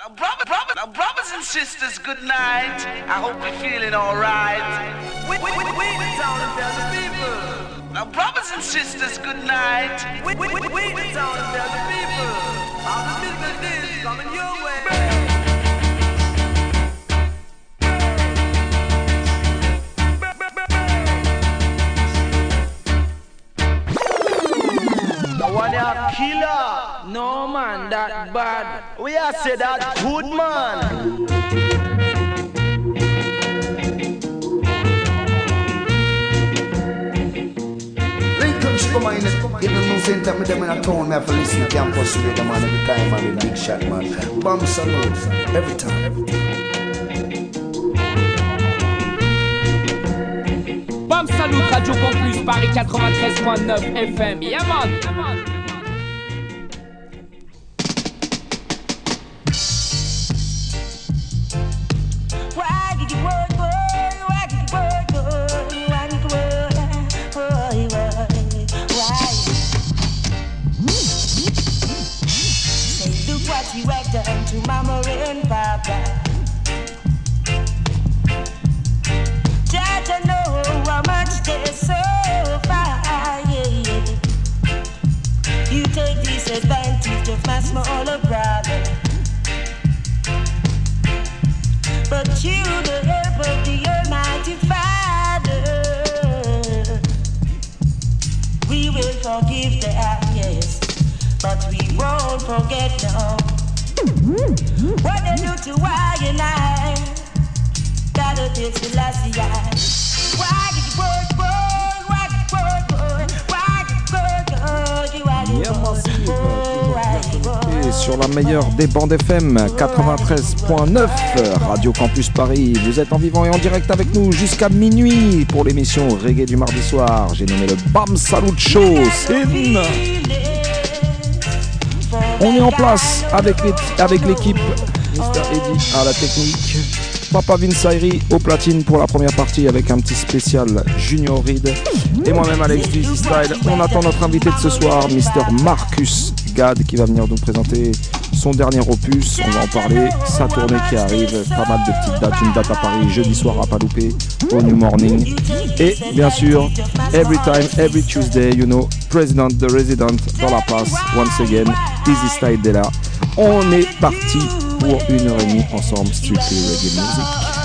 Now, brother, brother, now, brothers and sisters, good night. I hope you're feeling alright. We, we, we, we town and the people. Now, brothers and sisters, good night. We, we, we, we town and the people. All the business is coming your one a killer. No man, that bad. We are say that good man. Come on, in the news center, me them in a town, me have to listen to campus radio, man, every time, man, big shot, man. Bomb salute, every time. Bam Salute, Radio Campus, Paris 93.9 FM. Yeah, man. sur des bandes FM 93.9 Radio Campus Paris. Vous êtes en vivant et en direct avec nous jusqu'à minuit pour l'émission Reggae du mardi soir. J'ai nommé le Bam Salut Show. On est en place avec l'équipe Mr. Eddie à la technique. Papa Vinsairi au platine pour la première partie avec un petit spécial Junior Reed. Et moi-même Alex Dizzy Style. On attend notre invité de ce soir, Mr. Marcus Gad, qui va venir nous présenter son dernier opus. On va en parler. Sa tournée qui arrive. Pas mal de petites dates. Une date à Paris jeudi soir à Paloupé au New Morning. Et bien sûr, every time, every Tuesday, you know, President, the Resident dans la place. Once again, Easy Style de là. On est parti pour une heure et demie ensemble, strictly reggae music.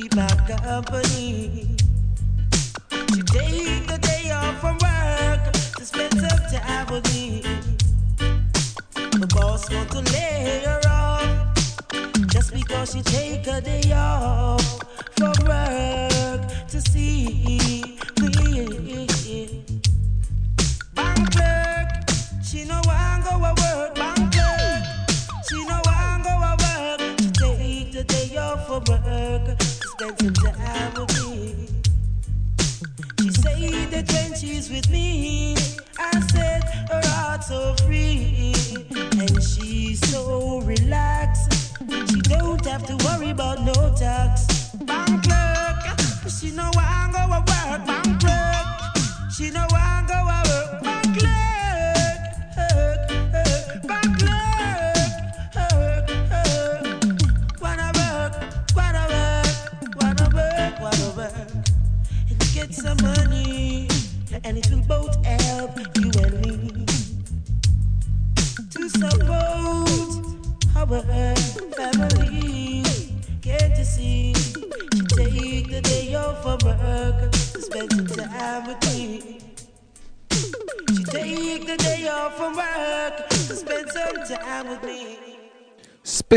keep my company. Today, the day off from work to spend some time with me. The boss want to lay her off just because she take a day off.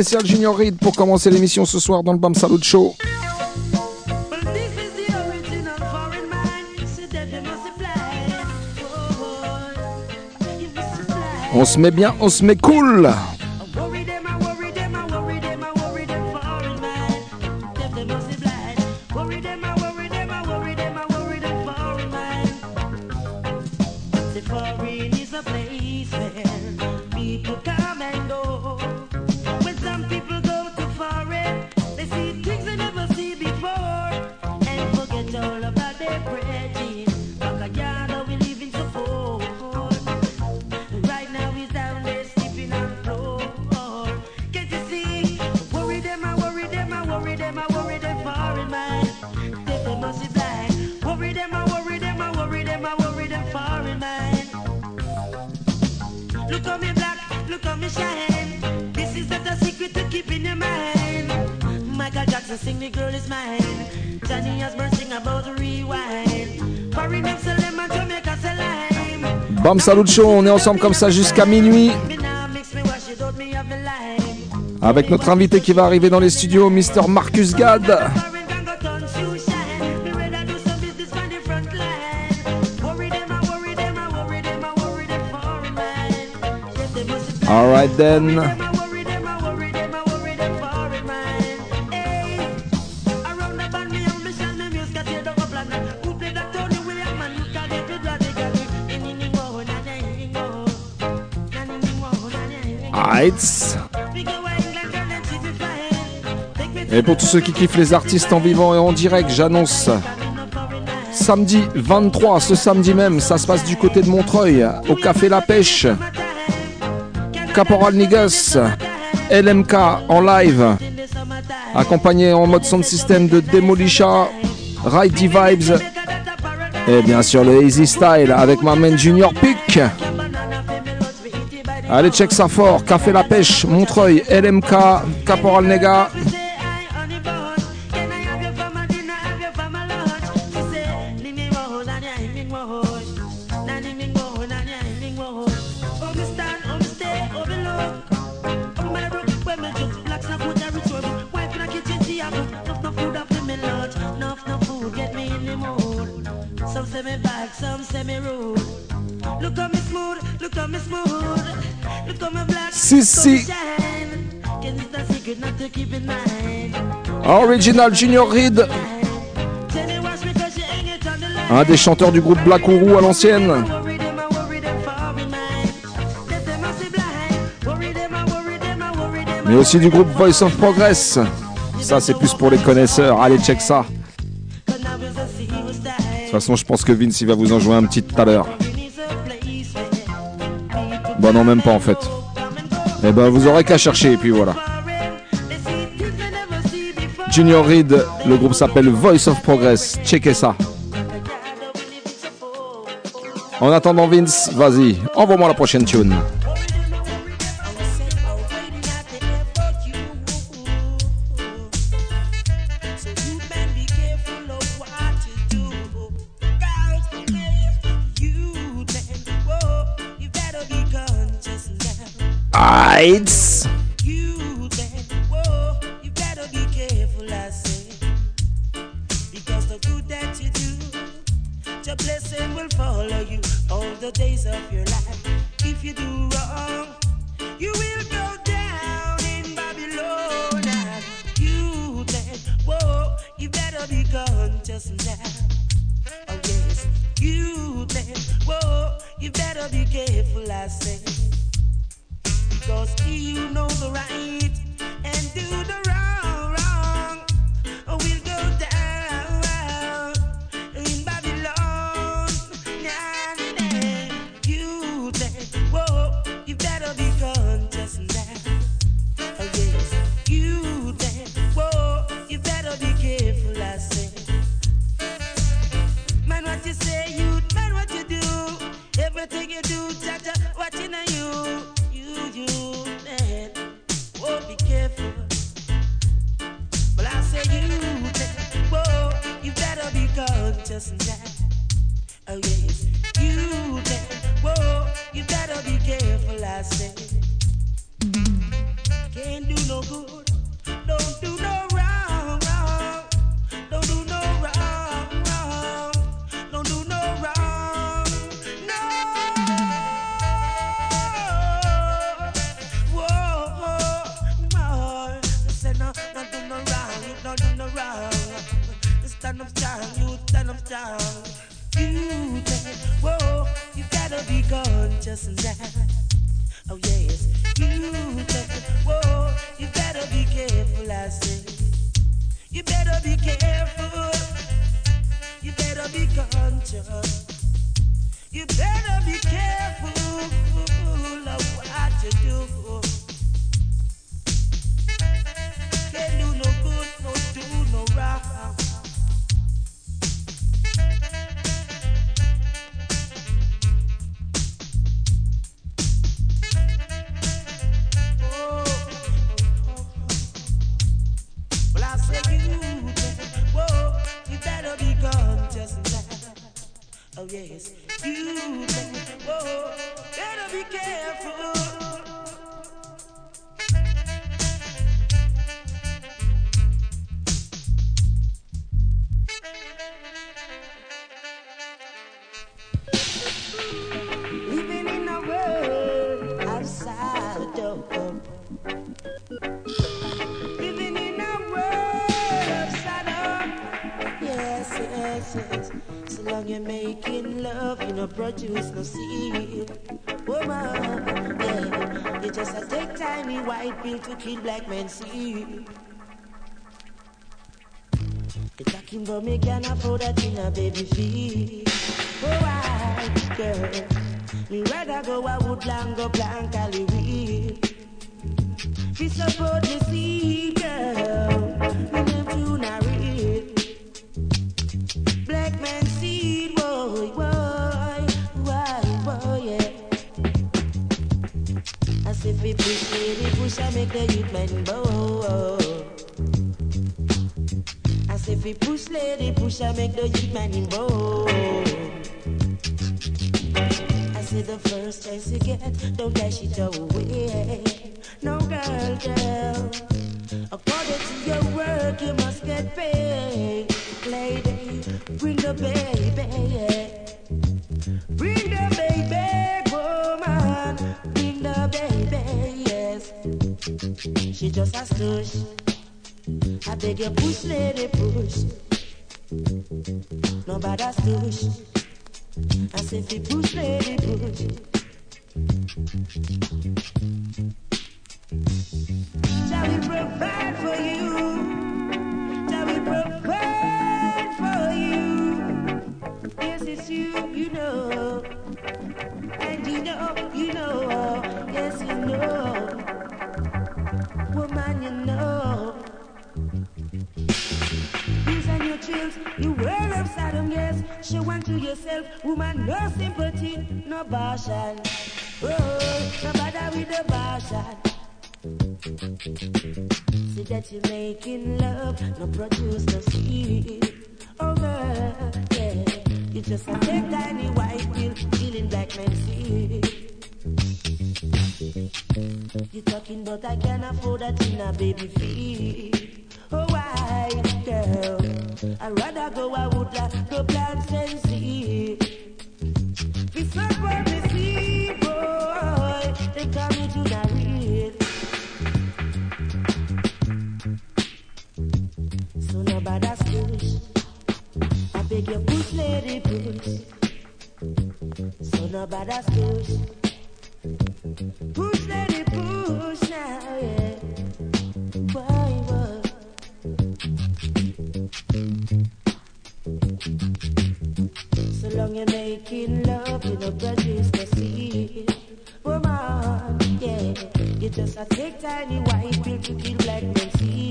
spécial Junior Reed pour commencer l'émission ce soir dans le Bam Salut Show. On se met bien, on se met cool Salut Show, on est ensemble comme ça jusqu'à minuit. Avec notre invité qui va arriver dans les studios, Mr. Marcus Gad. Alright then. Et pour tous ceux qui kiffent les artistes en vivant et en direct, j'annonce samedi 23, ce samedi même, ça se passe du côté de Montreuil, au Café La Pêche. Caporal Nigas, LMK en live, accompagné en mode sound system de Demolisha, Righty Vibes et bien sûr le Easy Style avec ma main Junior Pick. Allez, check ça fort. Café La Pêche, Montreuil, LMK, Caporal Nega, Original Junior Reed. Un des chanteurs du groupe Black Ourou à l'ancienne. Mais aussi du groupe Voice of Progress. Ça, c'est plus pour les connaisseurs. Allez, check ça. De toute façon, je pense que Vince va vous en jouer un petit tout à l'heure. Bon, non, même pas en fait. Eh ben, vous aurez qu'à chercher, et puis voilà. Junior Reed, le groupe s'appelle Voice of Progress. Checkez ça. En attendant, Vince, vas-y, envoie-moi la prochaine tune. Oh yes, you whoa, you better be careful, I say. Because you know the right and do the wrong, white to kill black men seed. You're talking about me can afford that in a baby feed. Oh, I, girl. Me rather go a woodland, go Cali weed. She support me see girl Me name Tuna Reed Black man As if we push lady push I make the youth men bow As if we push lady push I make the youth men bow I say the first chance you get, don't dash it away. No girl, girl. According to your work, you must get paid. Lady, bring the baby. Bring the baby, She just a stush. I beg you, push, lady, push. Nobody stush. As if he push, lady, push. Shall we provide for you? Shall we provide for you? Yes, it's you, you know. And you know, you know. Yes, you know. You know. Your you. Show unto yourself, woman, no sympathy, no. Oh, no bother with the. See that you're making love, no produce no seed. Oh, girl, yeah. You just a tiny white pill, feeling black man seed. You talking about I can't afford that in a baby fee. Oh, why, girl, I'd rather go, I would like go plant and seed. Be support me see, boy, they call me read. So nobody push. I beg you push, lady, push. So nobody push. Push, just a take tiny white pill to kill black men seed.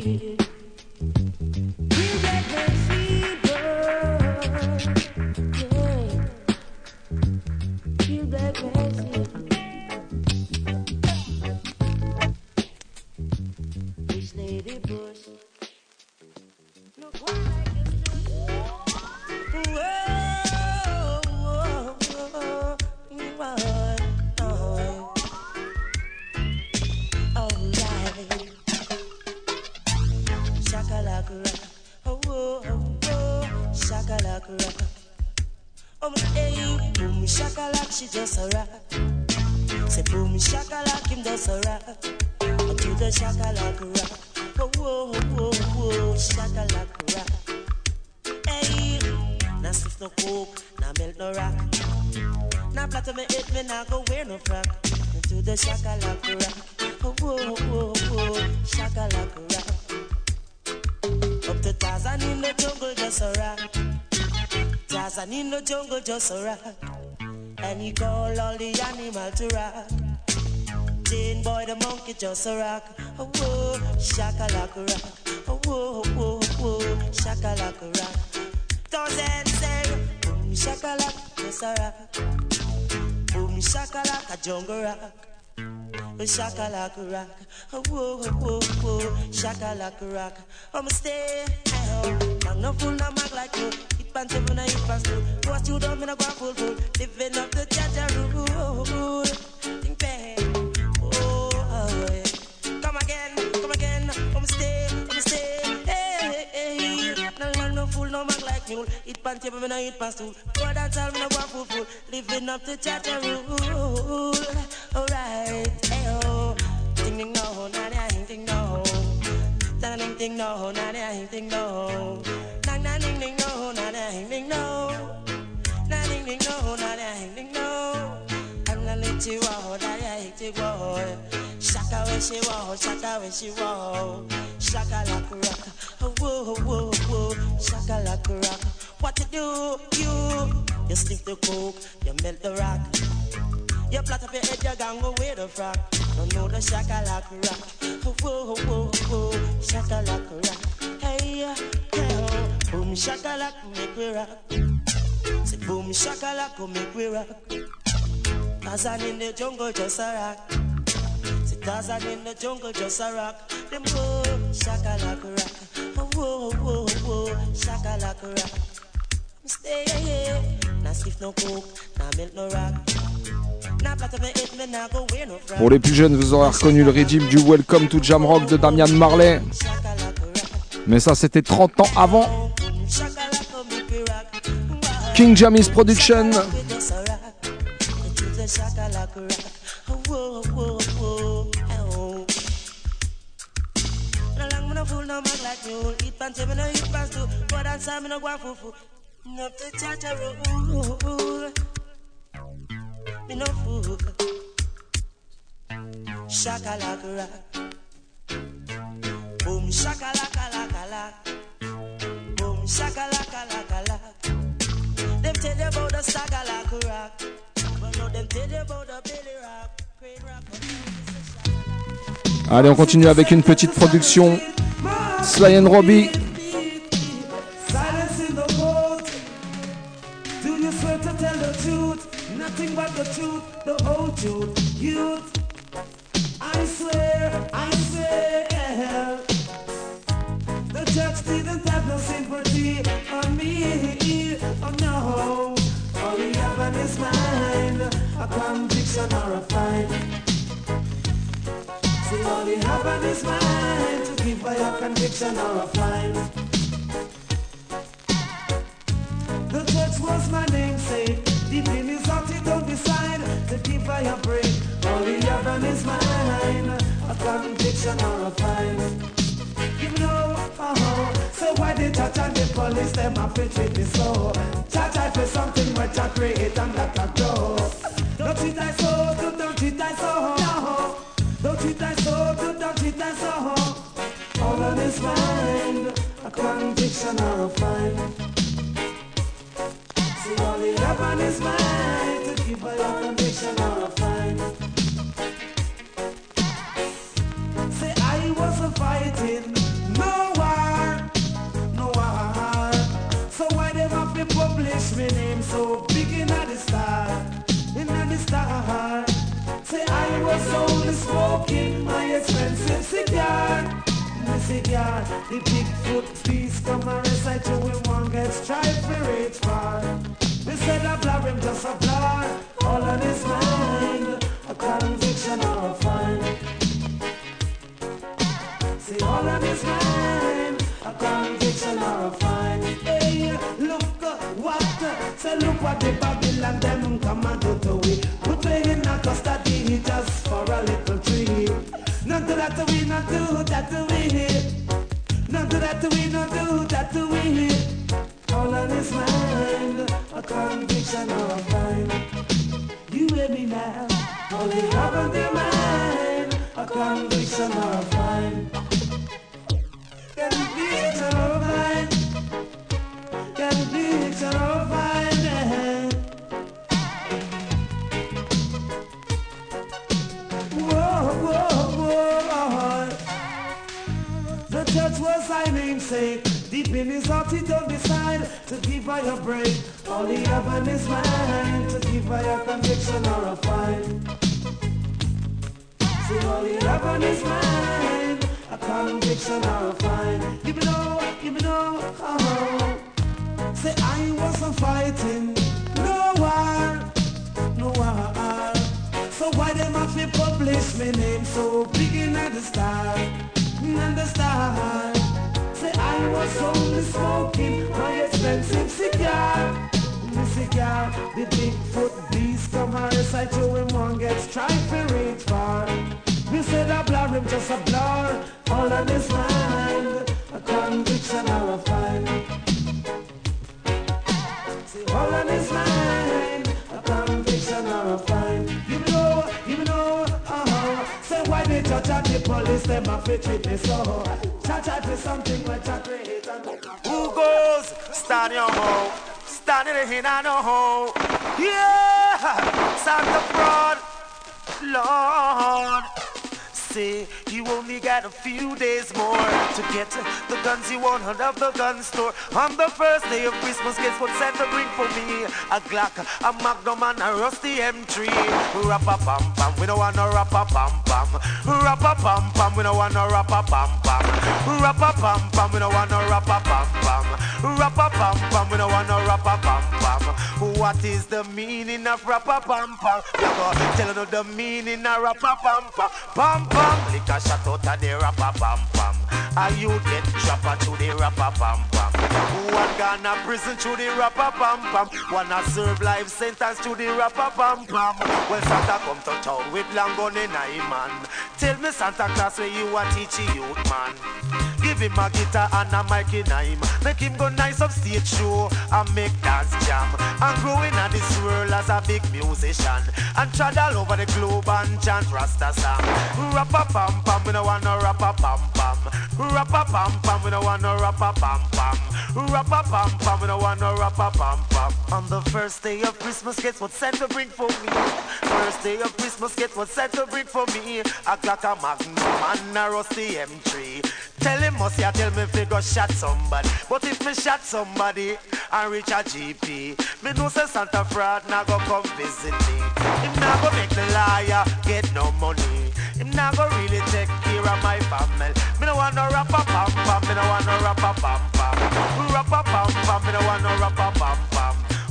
Just a rock. And he call all the animal to rock. Jane boy, the monkey, just a rock. Oh, whoa, shakalaka rock. Oh, whoa, whoa, whoa, shakalaka rock. Thousand say, boom, shakalaka, just a rock. Boom, shakalaka, jungle rock. Oh, shakalaka rock. Oh, whoa, whoa, whoa, shakalaka rock. I'ma stay at home. I'm no fool, mag like you. It pants even a hit pants too. What you done, me no go full full. Living up the Jaja rule. Think bad. Oh, yeah. Come again, come again. I'ma stay, I'ma stay. Hey, hey, hey. No man, no fool, no mag like mule. It pants even me no hit pants too. Go dance me no go full full. Living up the Jaja rule. Alright, hey, oh. Ding ding no, na na ding ding no. Na na ding ding no, na na ding ding no. Na na ding ding no, ding ding no. Na ding ding no, na ding ding no. I'm gonna let you out, na hit you go. Shaka when she walk, shaka when she walk. Shaka like rock, oh whoa oh, whoa oh, whoa. Shaka like rock. What you do, you? You sniff the coke, you melt the rock. You plot up your head, you gang wear the frock. Don't know the shakalaka rock. Oh, whoa, oh, whoa, whoa, shakalaka rock. Hey, oh, boom, shakalaka, make we rock. Say boom, shakalaka, make we rock. Tarzan in the jungle, just a rock. Say Tarzan in the jungle, just a rock. Them whoa, shakalaka rock. Oh, whoa, whoa, whoa, shakalaka rock. Stay here, now sniff no coke, now milk no rock. Pour les plus jeunes, vous aurez reconnu le régime du Welcome to Jamrock de Damian Marley. Mais ça, c'était 30 ans avant. King Jamis Production. Allez, on continue avec une petite production. Sly and Robbie. Conviction or a fine. See all he have on his mind to give by a conviction or a fine. The judge was my namesake. Deep in his heart he don't decide to give by a break. All he have on his mind, a conviction or a fine. You know, uh-huh. So why the judge and the police them have to treat me so? Judge I for something which I create and that I grow. Don't treat I so don't treat I so no. Don't treat I so don't treat I so All on his mind, a conviction or a Say I was only smoking my expensive cigar. My cigar, the Bigfoot beast come and recite to him one gets tried for it far. They said I blur him just a blur, all on his mind, a conviction or a fine. See all on his mind, a conviction or a fine. Hey, look uh, what, uh, say look what the Babylon them come and do to that we, not do that we. Not do that we, not do that we. All on his mind, a conviction of a fine. You hear me now? They have on their mind, a conviction or a by a break. All he have on his mind to give by a conviction or a fine. See, all he have on his mind a conviction or a fine. Give me no, give me no, oh. Say I wasn't fighting no war, no war. So why them have to publish my name so big in the star, in the star? Say I was only smoking my expensive cigar. The cigar, the Bigfoot beast come and recite to him one gets tried for reach far. We said a blur him just a blur, all on his mind, a conviction fine. See, all on his mind, why the police them have to treat me so. Cha cha for something which I create Who goes? Stand your hoe. Stand in the hin and no hoe. Yeah! Santa fraud. Lord. You only got a few days more to get the guns you want out of the gun store. On the first day of Christmas, guess what Santa bring for me? A Glock, a Magnum, and a rusty M3. Rappa pam pam, we don't want no rappa pam pam. Rappa pam pam, we don't want no rappa pam pam. Rappa pam pam, we don't want no rappa pam pam. Rappa pam pam, we don't want no rappa pam pam. What is the meaning of rappa? We go tell you the meaning of rappa pam pam. Pam pam, lick a shot out of the rappa pam pam. And you get trapped to the rappa pam pam. One gonna prison to the rappa pam pam. One a serve life sentence to the rappa pam pam. Well, Santa come to town with long gun in a man. Tell me Santa Claus where you a teach a youth man. Him a guitar and a mic in him. Make him go nice up stage show and make dance jam. And grow in this world as a big musician. And travel over the globe and chant Rasta song. Rappa pam pam, we no want no rappa pam pam. Rappa pam pam, we no want no rappa pam pam. Rappa pam pam, we don't want no rappa pam pam. On the first day of Christmas, guess what Santa bring for me? First day of Christmas, guess what Santa bring for me? A clock a magnum and a rusty M3. Tell him must ya tell me if he go shot somebody. But if me shot somebody and reach a GP, me know say Santa fraud now go come visit me. Him now go make the liar get no money. Him now go really take care of my family. Me no want no rappa pam pam. Me no want no rappa pam pam. Rappa pam pam. Me no want no rappa pam pam.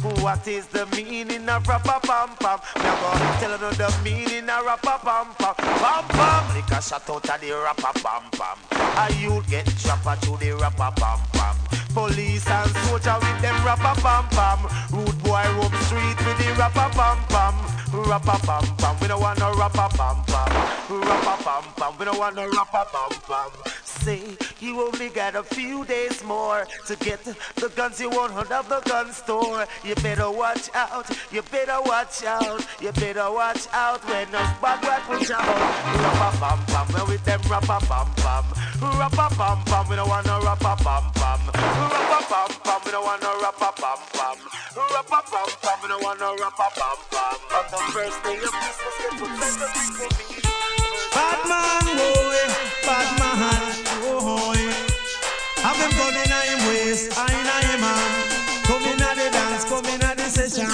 What is the meaning of rappa pam pam? Me go tell you the meaning of rappa pam pam. Pam pam. Lick a shot out of the rappa pam pam. A you get trapped to the rappa pam pam. Police and soldier with them rappa pam pam. Rude boy roam street with the rappa pam pam. Rappa pam pam. We don't want no rappa pam pam. Rappa pam pam. We don't want no rappa pam pam. Say you only got a few days more to get the guns you want out of the gun store. You better watch out. You better watch out. You better watch out when a bad boy push out. Rappa pam pam. We with them rappa pam pam. Rappa pam pam. We don't want no rappa pam pam. Rappa pam pam. We don't want no rappa pam pam. Rappa pam pam. We don't want no rappa pam pam. On the first day of Christmas, get what better for me. Bad man, boy, bad man, boy. Have them gun in him waist, I in him man. Come in at the dance, come in at the session.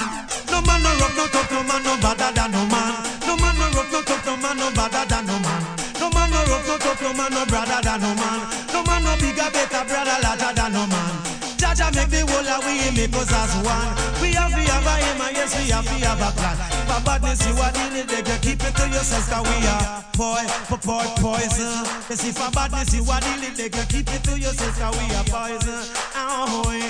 No man no rough, no tough, no man no better than no man. No man no rough, no tough, no man no better than no man. No man no rough, no tough, no man no brother than no man. No man no bigger, better brother, larger than no man. Jaja make the whole of we make us as one. We have to have a aim and yes we have to have a plan. For badness you are dealing with, you keep it to yourself 'cause we are boy, po- boy, poison. Yes if for badness you are dealing with, you keep it to yourself 'cause we are poison. Oh, boy,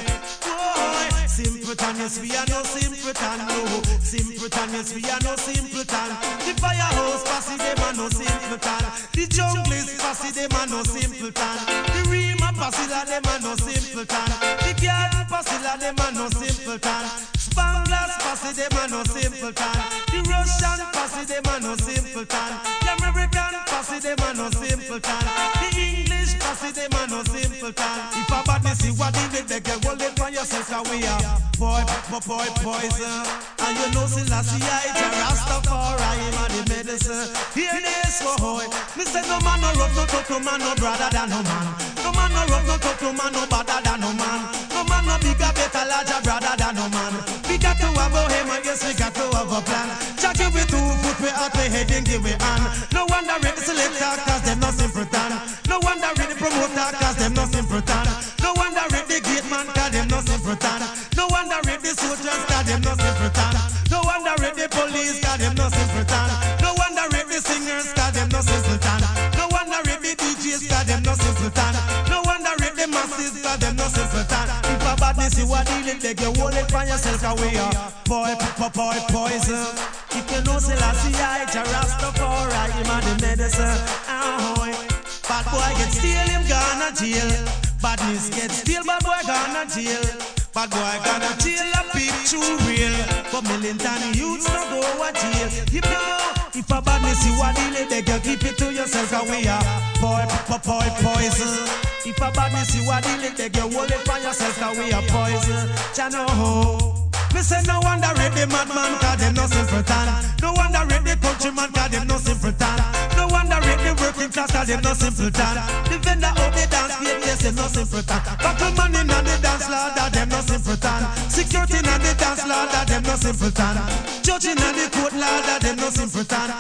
boy. Simpleton, yes we are no simpleton, no. Simpleton, yes we are no simpleton. The firehouse passy them are no simpleton. The jungle is passy them are no simpleton. The Rima passy la them are no simpleton. The garden passy la them are no simpleton. Spanglers passy them are no simpleton. The Russian passy them are no simpleton. The American passy them are no simpleton. The English passy them are no simpleton. If a badness you what in the get hold it for yourself are boy, boy, boy, poison. And you know Selassie I a Rastafari him a the medicine. Hear this boy. Me say no man no rough, no tough, no man no brother than no man. No man no rough, no tough, no man no better than no man. No man no bigger, better, larger brother than no man. We got to have a and yes we got to have a plan. Jack you with two foot, we out we heading give we hand. No wonder ready selector cause them no simpleton. No wonder ready promoter cause them no simpleton. No wonder ready gate man cause them no simpleton. No you are dealing, get hold it for yourself away. Boy, boy, boy, poison. If you know Selassie, I Rastafari, him a the medicine. Ahoy. Bad boy get steal, him gonna jail. Badness get steal, bad boy gonna jail. Bad boy gonna jail a bit too real. But Millington youths not go a jail. You know, if a badness you a deal, they can keep it to yourself are boy, boy, boy, poison. If a badness you a deal, they can hold it we are poison. Ya know. Me say no wonder read the madman cause them no simpleton. No wonder read the countryman cause them no simpleton. No wonder read working class cause them no simpleton. The vendor of the dance gate yes them no simpleton. Man in the dance floor that them no simpleton. Security in the dance floor that them no simpleton. Judge in the court law that them no simpleton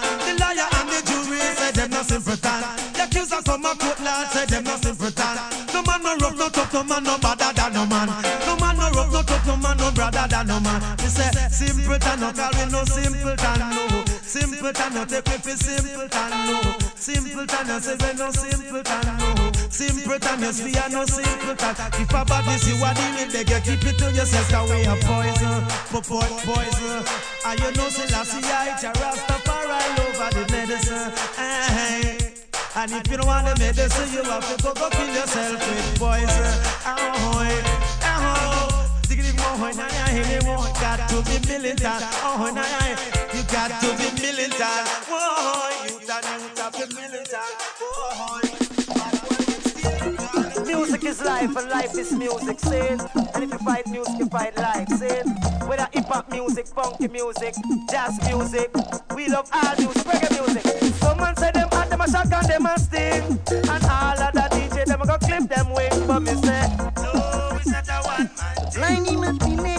simpleton no we no simpleton no. Simpleton no take we for simpleton no. Simpleton no say we no simpleton no. Simpleton yes we are no simpleton If a badness you are dealing they get keep it to yourself 'cause we are poison. Po- po- poison. And you know say last year I a Rastafari over the medicine. Hey. And if you don't want the medicine, you have to go, go kill yourself with poison. Ahoy, ahoy. Oh, and I anyone got to be militant. Oh, and I, you got to be militant. Whoa, you got to be militant. Whoa. Music is life and life is music, sin. And if you fight music, you fight life, sin. Whether hip hop music, funky music, jazz music, we love all music, reggae music. Someone said but them a shock and them a sting. And all of the DJ, them a go clip them wings, But me say, no, it's not a one man. My name is Billy.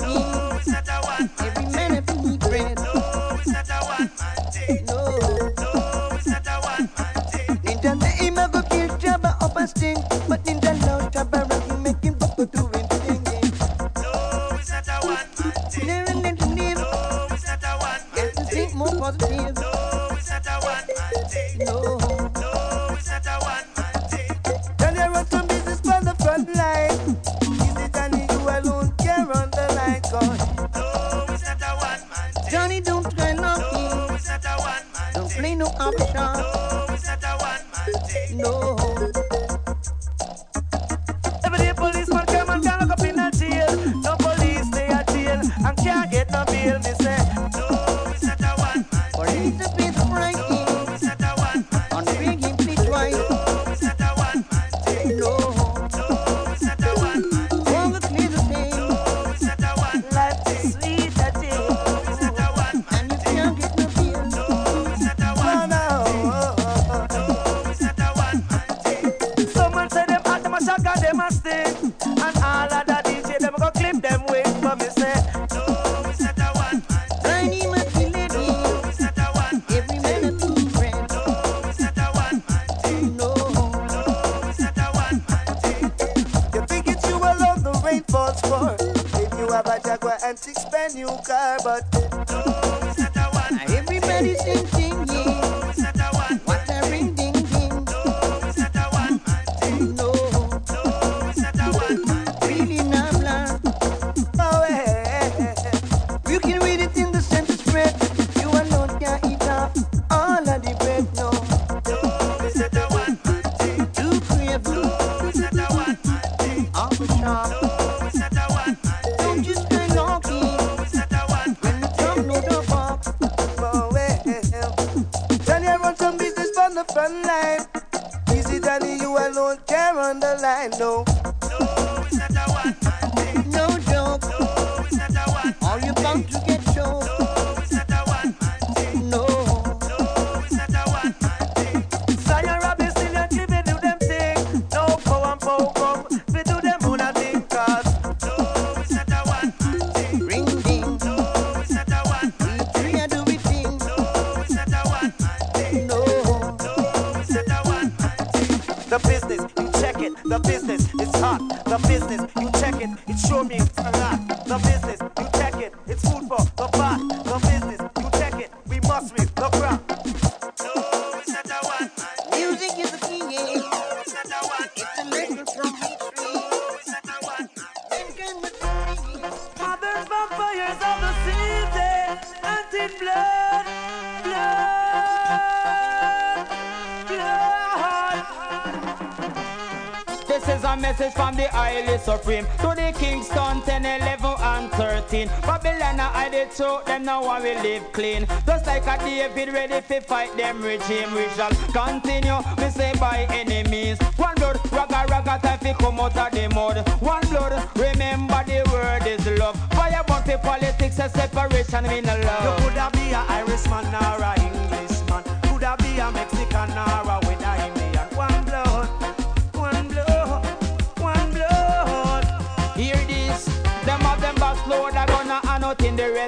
style supreme. To the Kingston 10, 11 and 13. Babylon I the truth, them now want we live clean. Just like a David ready to fight them regime. We shall continue, we say by enemies. One blood, ragga ragga time fi come out of the mud. One blood, remember the word is love. Fire burn for politics and separation we no love. You coulda be a Irishman or a Englishman. Coulda be a Mexican or a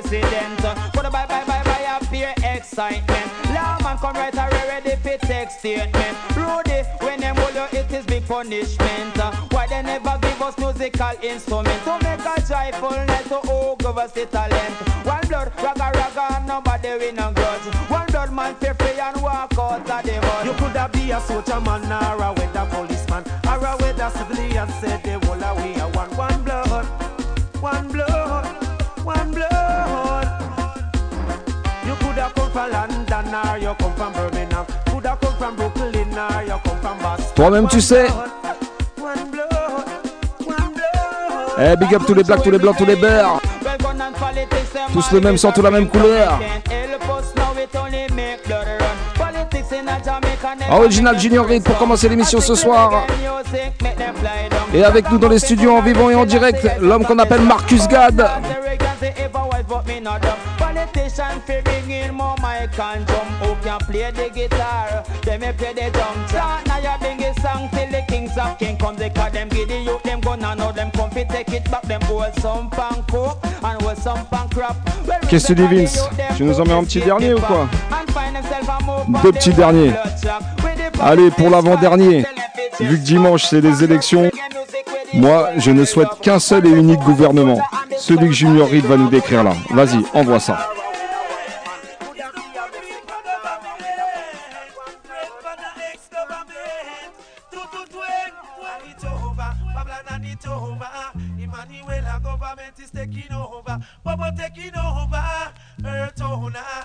accident. But the bye bye bye bye, I fear excitement. Lawman come right away ready for text statement. Rudy, when them hold you, it is big punishment. Why they never give us musical instruments to make a joyfulness to all give us the talent. One blood, ragga ragga, nobody win a grudge. One blood man, fear free and walk out of the mud. You could have be a soldier man or a weather Toi-même, tu sais. Eh, big up tous les blacks, tous les blancs, tous les beurs. Tous le même sang, tous la même couleur. Original Junior Reed pour commencer l'émission ce soir. Et avec nous dans les studios en vivant et en direct, l'homme qu'on appelle Marcus Gad king come They call them give the youth them gun and now them come fi take it back Them hold some pan coke and hold some pan crap Well, Qu'est-ce que tu dis Vince Tu nous en mets un petit dernier ou quoi Deux petits derniers. Allez, pour l'avant-dernier. Vu que dimanche c'est les élections, moi je ne souhaite qu'un seul et unique gouvernement. Celui que Junior Reed va nous décrire là. Vas-y, envoie ça. Taking over. Baba taking over. Earth.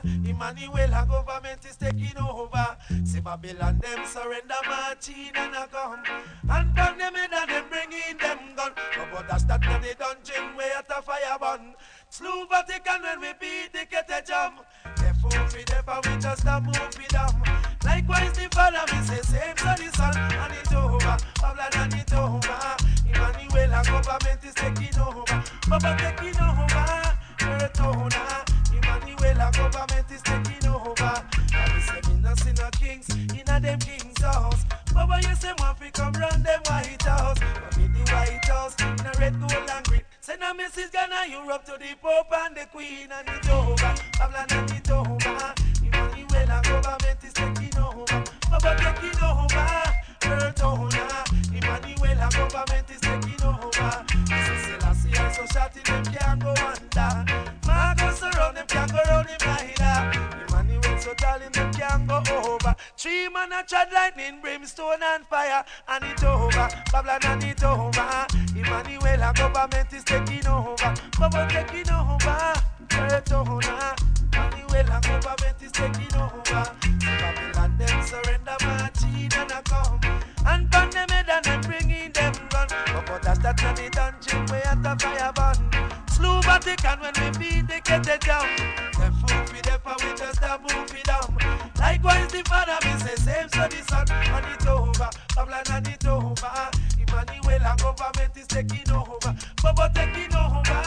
Emmanuel, our government is taking over. See Babylon, them surrender marching and a come. And burn them in and them bringing them gun. Baba dash that in the dungeon where at a fire burn. Slew Vatican when we beat the get a jump. They fool me, they we just a move with them. Likewise the father, me say same to the son. And it over. Babylon and it over. Emmanuel, our government is taking over. Baba taking over. Earth owner. Emmanuel, our government is taking over. And we say me no see kings in a them king's house. Baba, you say want fi come run them White House. But in the White House, in a red, gold and green. Send a message Ghana, Europe to the Pope and the Queen and it over. Babylon and it over. Emmanuel, our government is taking over. Baba taking over. Earth owner. Emmanuel, our government is taking over. So shouting them can't go under. Marcus around them can't go round him neither. Emmanuel so darling them can't go over. Three man a chat lightning, brimstone and fire, and it over. Babylon and it over. Emmanuel, our government is taking over. Baba taking over. Owner. Emmanuel, our government is taking over. Babylon them surrender marching and a come. Dash that and the dungeon where at the fire burn. Slew Vatican when we beat the get it down. The fool be there for we just a move it down. Likewise the father me say same so the son and it over. Babylon and it over. Emmanuel our government is taking over. Baba taking over.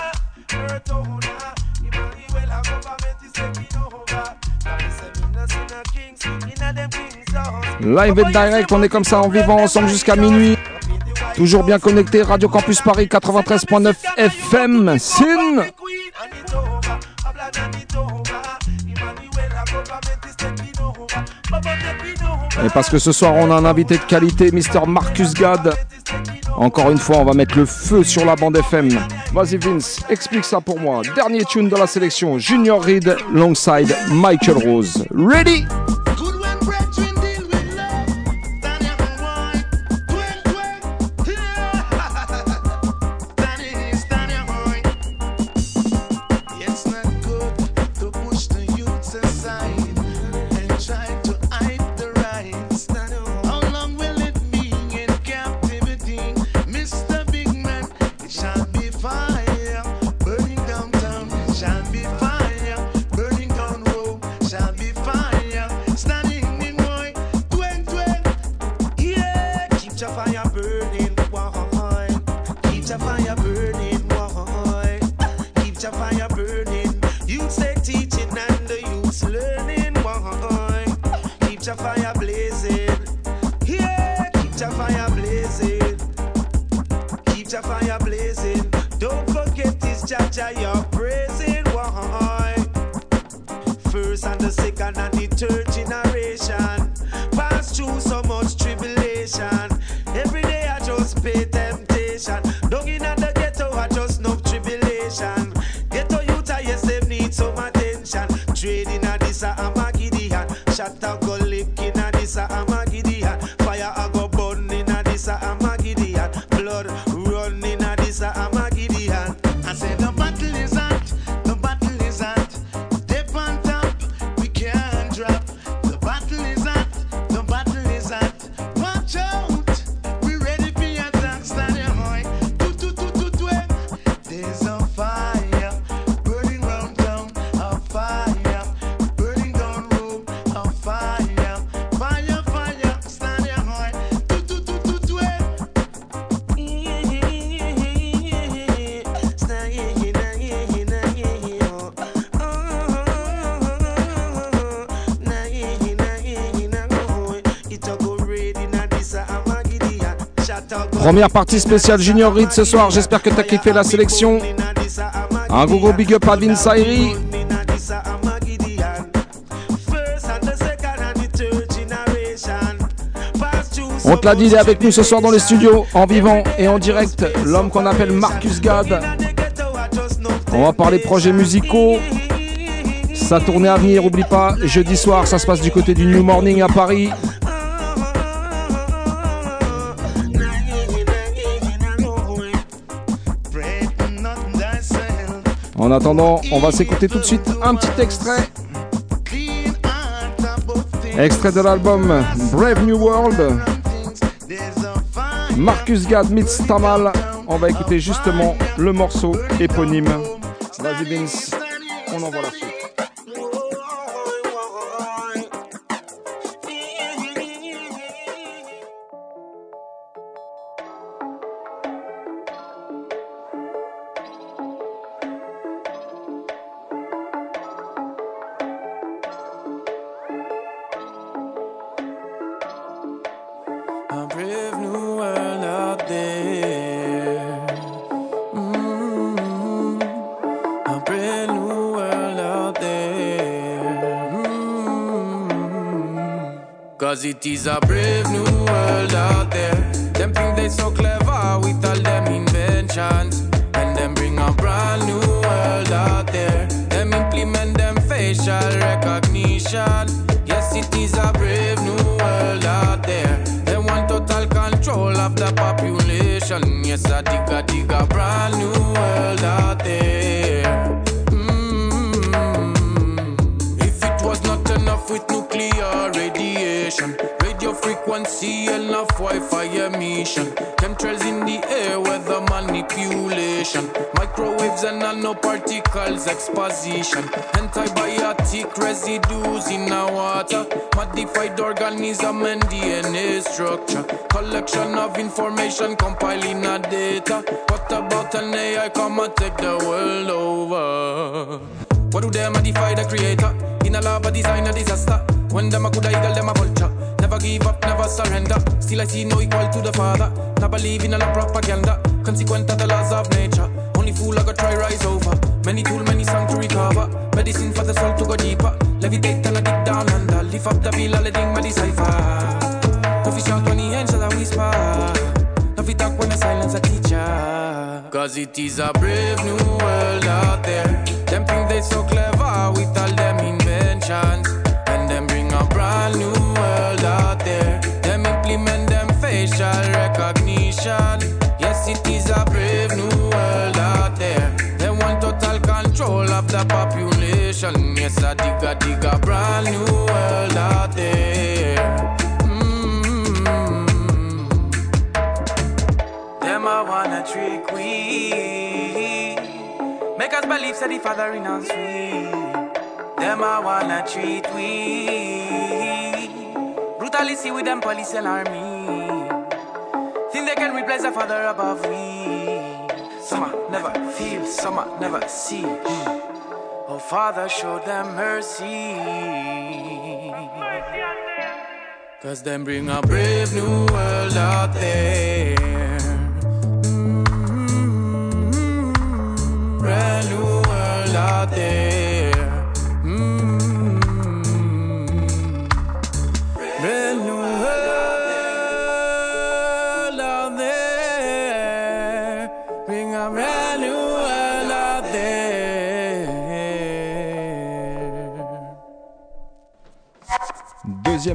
Earth owner. Emmanuel our government is taking over. Now me say me no see no kings in a them kings house. Live et direct, on est comme ça en vivant ensemble jusqu'à minuit. Toujours bien connecté, Radio Campus Paris 93.9 FM. Sin Et parce que ce soir on a un invité de qualité, Mr Marcus Gad. Encore une fois, on va mettre le feu sur la bande FM. Vas-y Vince, explique ça pour moi. Dernier tune de la sélection, Junior Reed, alongside Michael Rose. Ready? Première partie spéciale Junior Reed ce soir. J'espère que t'as kiffé la sélection. Un gros big up à Vince Ayri. On te l'a dit, il est avec nous ce soir dans les studios, en vivant et en direct, l'homme qu'on appelle Marcus Gad. On va parler projets musicaux, sa tournée à venir, oublie pas, jeudi soir, ça se passe du côté du New Morning à Paris. En attendant, on va s'écouter tout de suite un petit extrait. Extrait de l'album Brave New World. Marcus Gad meets Tamal. On va écouter justement le morceau éponyme. Cause it is a brave new world out there. Them think they so clever with all them inventions. And them bring a brand new world out there. Them implement them facial recognition. Yes, it is a brave new world out there. They want total control of the population. Yes, I dig a dig a brand new world out there. Frequency, enough Wi-Fi emission, chemtrails in the air, weather manipulation, microwaves and nanoparticles exposition, antibiotic residues in our water, modified organism and DNA structure, collection of information compiling our data. What about an AI come and take the world over? What do they modify the creator? In a lab, a design a disaster. When them a good eagle, them a vulture. Never give up, never surrender. Still I see no equal to the father. Not believe in a lot propaganda. Consequent of the laws of nature. Only fool I got try rise over. Many tool, many song to recover. Medicine for the soul to go deeper. Levitate and I dig down under. Lift up the bill, all the ding, my decipher. No fish out when the angels a whisper. No fit talk when the silence a teacher. Cause it is a brave new world out there. Them think they so clever with all them inventions. Population. Yes, I dig a dig a brand new world out there. Mm. Them I wanna trick we. Make us believe that the Father in us sweet. Them I wanna treat we. Brutally see with them police and army. Think they can replace the Father above we. Summer never feel, summer never see. Mm. Oh Father, show them mercy. Cause them bring a brave new world out there. Mm, Brand new world out there.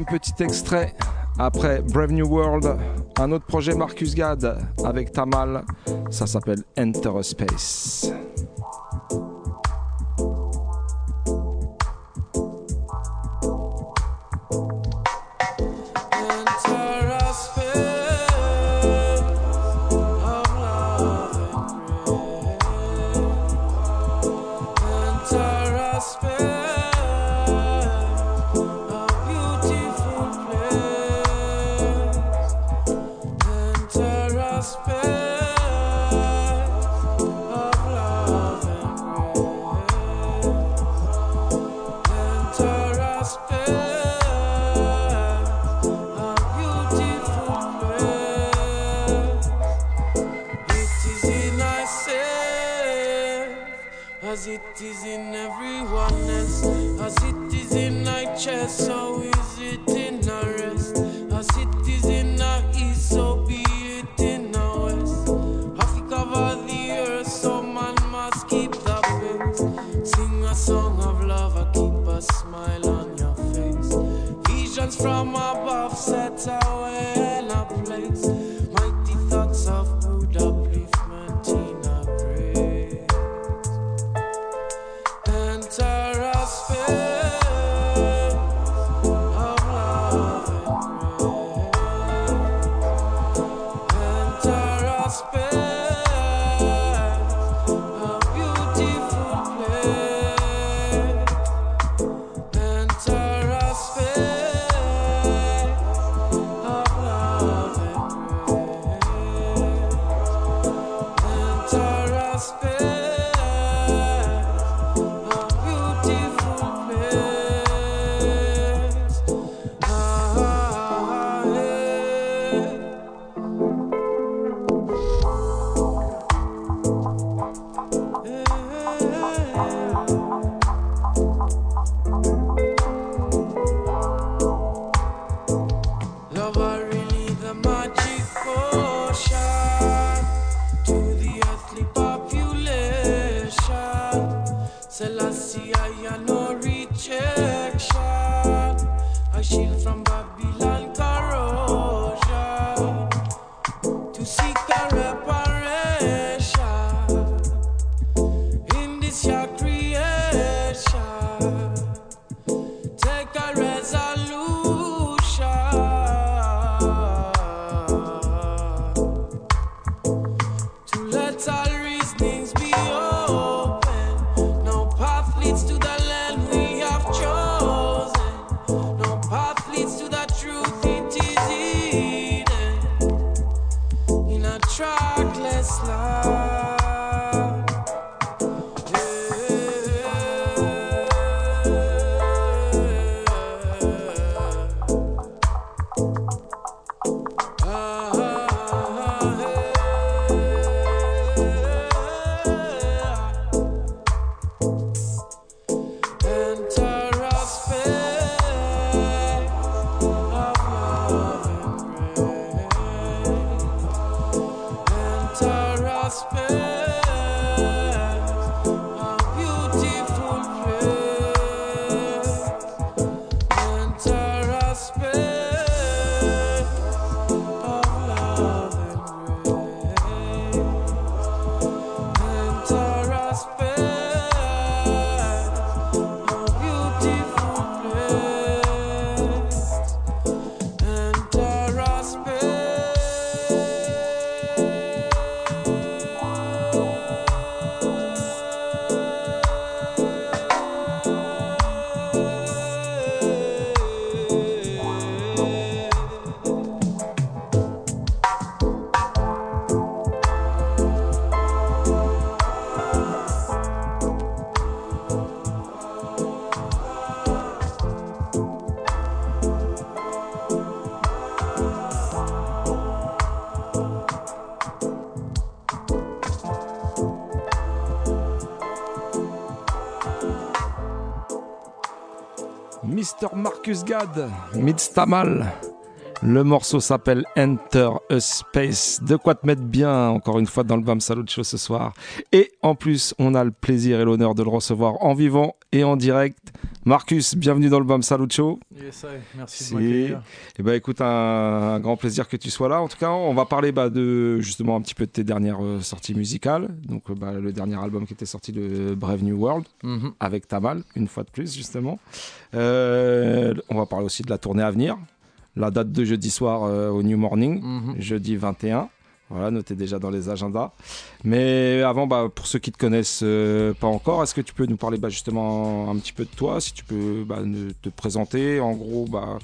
Petit extrait après Brave New World, un autre projet Marcus Gad avec Tamal, ça s'appelle Enter a Space. Midstamal. Le morceau s'appelle Enter a Space. De quoi te mettre bien, encore une fois, dans le BAM Salut Show ce soir. Et en plus, on a le plaisir et l'honneur de le recevoir en vivant et en direct. Marcus, bienvenue dans le BAM Salut Show. Yes, merci de m'accueillir. Eh ben, écoute, un, un grand plaisir que tu sois là. En tout cas, on va parler bah, de justement un petit peu de tes dernières euh, sorties musicales. Donc, euh, bah, le dernier album qui était sorti de Brave New World Mhm. avec Tamal, une fois de plus, justement. Euh, on va parler aussi de la tournée à venir. La date de jeudi soir euh, au New Morning, Mhm. jeudi 21. Voilà, notez déjà dans les agendas. Mais avant, bah, pour ceux qui te connaissent euh, pas encore, est-ce que tu peux nous parler bah, justement un petit peu de toi, si tu peux bah, ne- te présenter, en gros, bah,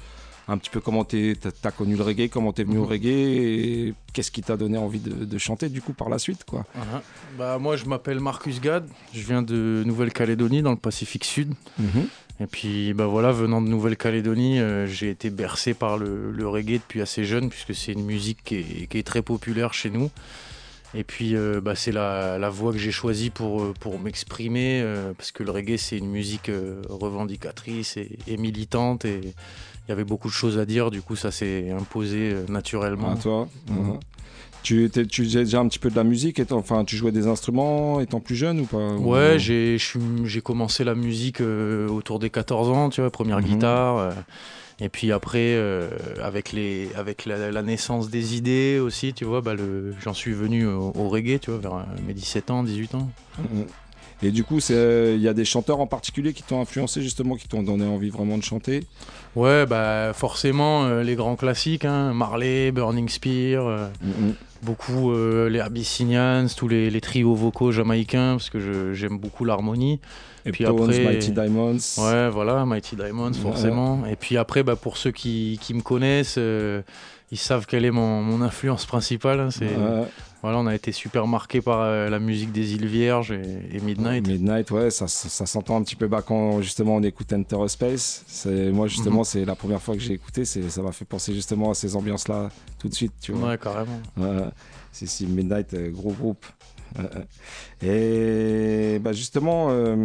un petit peu comment tu as connu le reggae, comment tu es venu au Mhm. reggae, et qu'est-ce qui t'a donné envie de, de chanter du coup par la suite, quoi. Voilà. Bah, moi, je m'appelle Marcus Gad. Je viens de Nouvelle-Calédonie, dans le Pacifique Sud. Mhm. Et puis, bah voilà, venant de Nouvelle-Calédonie, euh, j'ai été bercé par le, le reggae depuis assez jeune, puisque c'est une musique qui est, qui est très populaire chez nous. Et puis, euh, bah, c'est la, la voie que j'ai choisie pour, euh, pour m'exprimer, euh, parce que le reggae, c'est une musique euh, revendicatrice et, et militante. Et il y avait beaucoup de choses à dire, du coup, ça s'est imposé euh, naturellement. À toi. Mhm. Tu, tu faisais déjà un petit peu de la musique, étant, enfin, tu jouais des instruments étant plus jeune ou pas ou- Ouais, j'ai commencé la musique euh, autour des 14 ans, tu vois, première Mhm. guitare. euh, et puis après, euh, avec, les, avec la, la naissance des idées aussi, tu vois, bah, j'en suis venu au, au reggae, tu vois, vers mes 17 ans, 18 ans. Mhm. Et du coup, euh, il y a des chanteurs en particulier qui t'ont influencé justement, qui t'ont donné envie vraiment de chanter? Ouais, bah forcément, euh, les grands classiques, hein, Marley, Burning Spear, euh, Mhm. beaucoup euh, les Abyssinians, tous les, les trios vocaux jamaïcains, parce que j'aime beaucoup l'harmonie. Et Puis Tones, après- Mighty Diamonds. Ouais, voilà, Mighty Diamonds, forcément. Et puis après, bah, pour ceux qui, qui me connaissent, ils savent quelle est mon, mon influence principale. hein, c'est, Ouais. Voilà, on a été super marqué par euh, la musique des îles Vierges et, et Midnight. Midnight, ouais, ça, ça, ça s'entend un petit peu bah, quand justement on écoute Enter a Space. C'est, moi, justement, Mhm. c'est la première fois que j'ai écouté, c'est, ça m'a fait penser justement à ces ambiances-là tout de suite, tu vois. Ouais, carrément. Si, si, Midnight, euh, gros groupe. Ouais, ouais. Et bah justement, euh,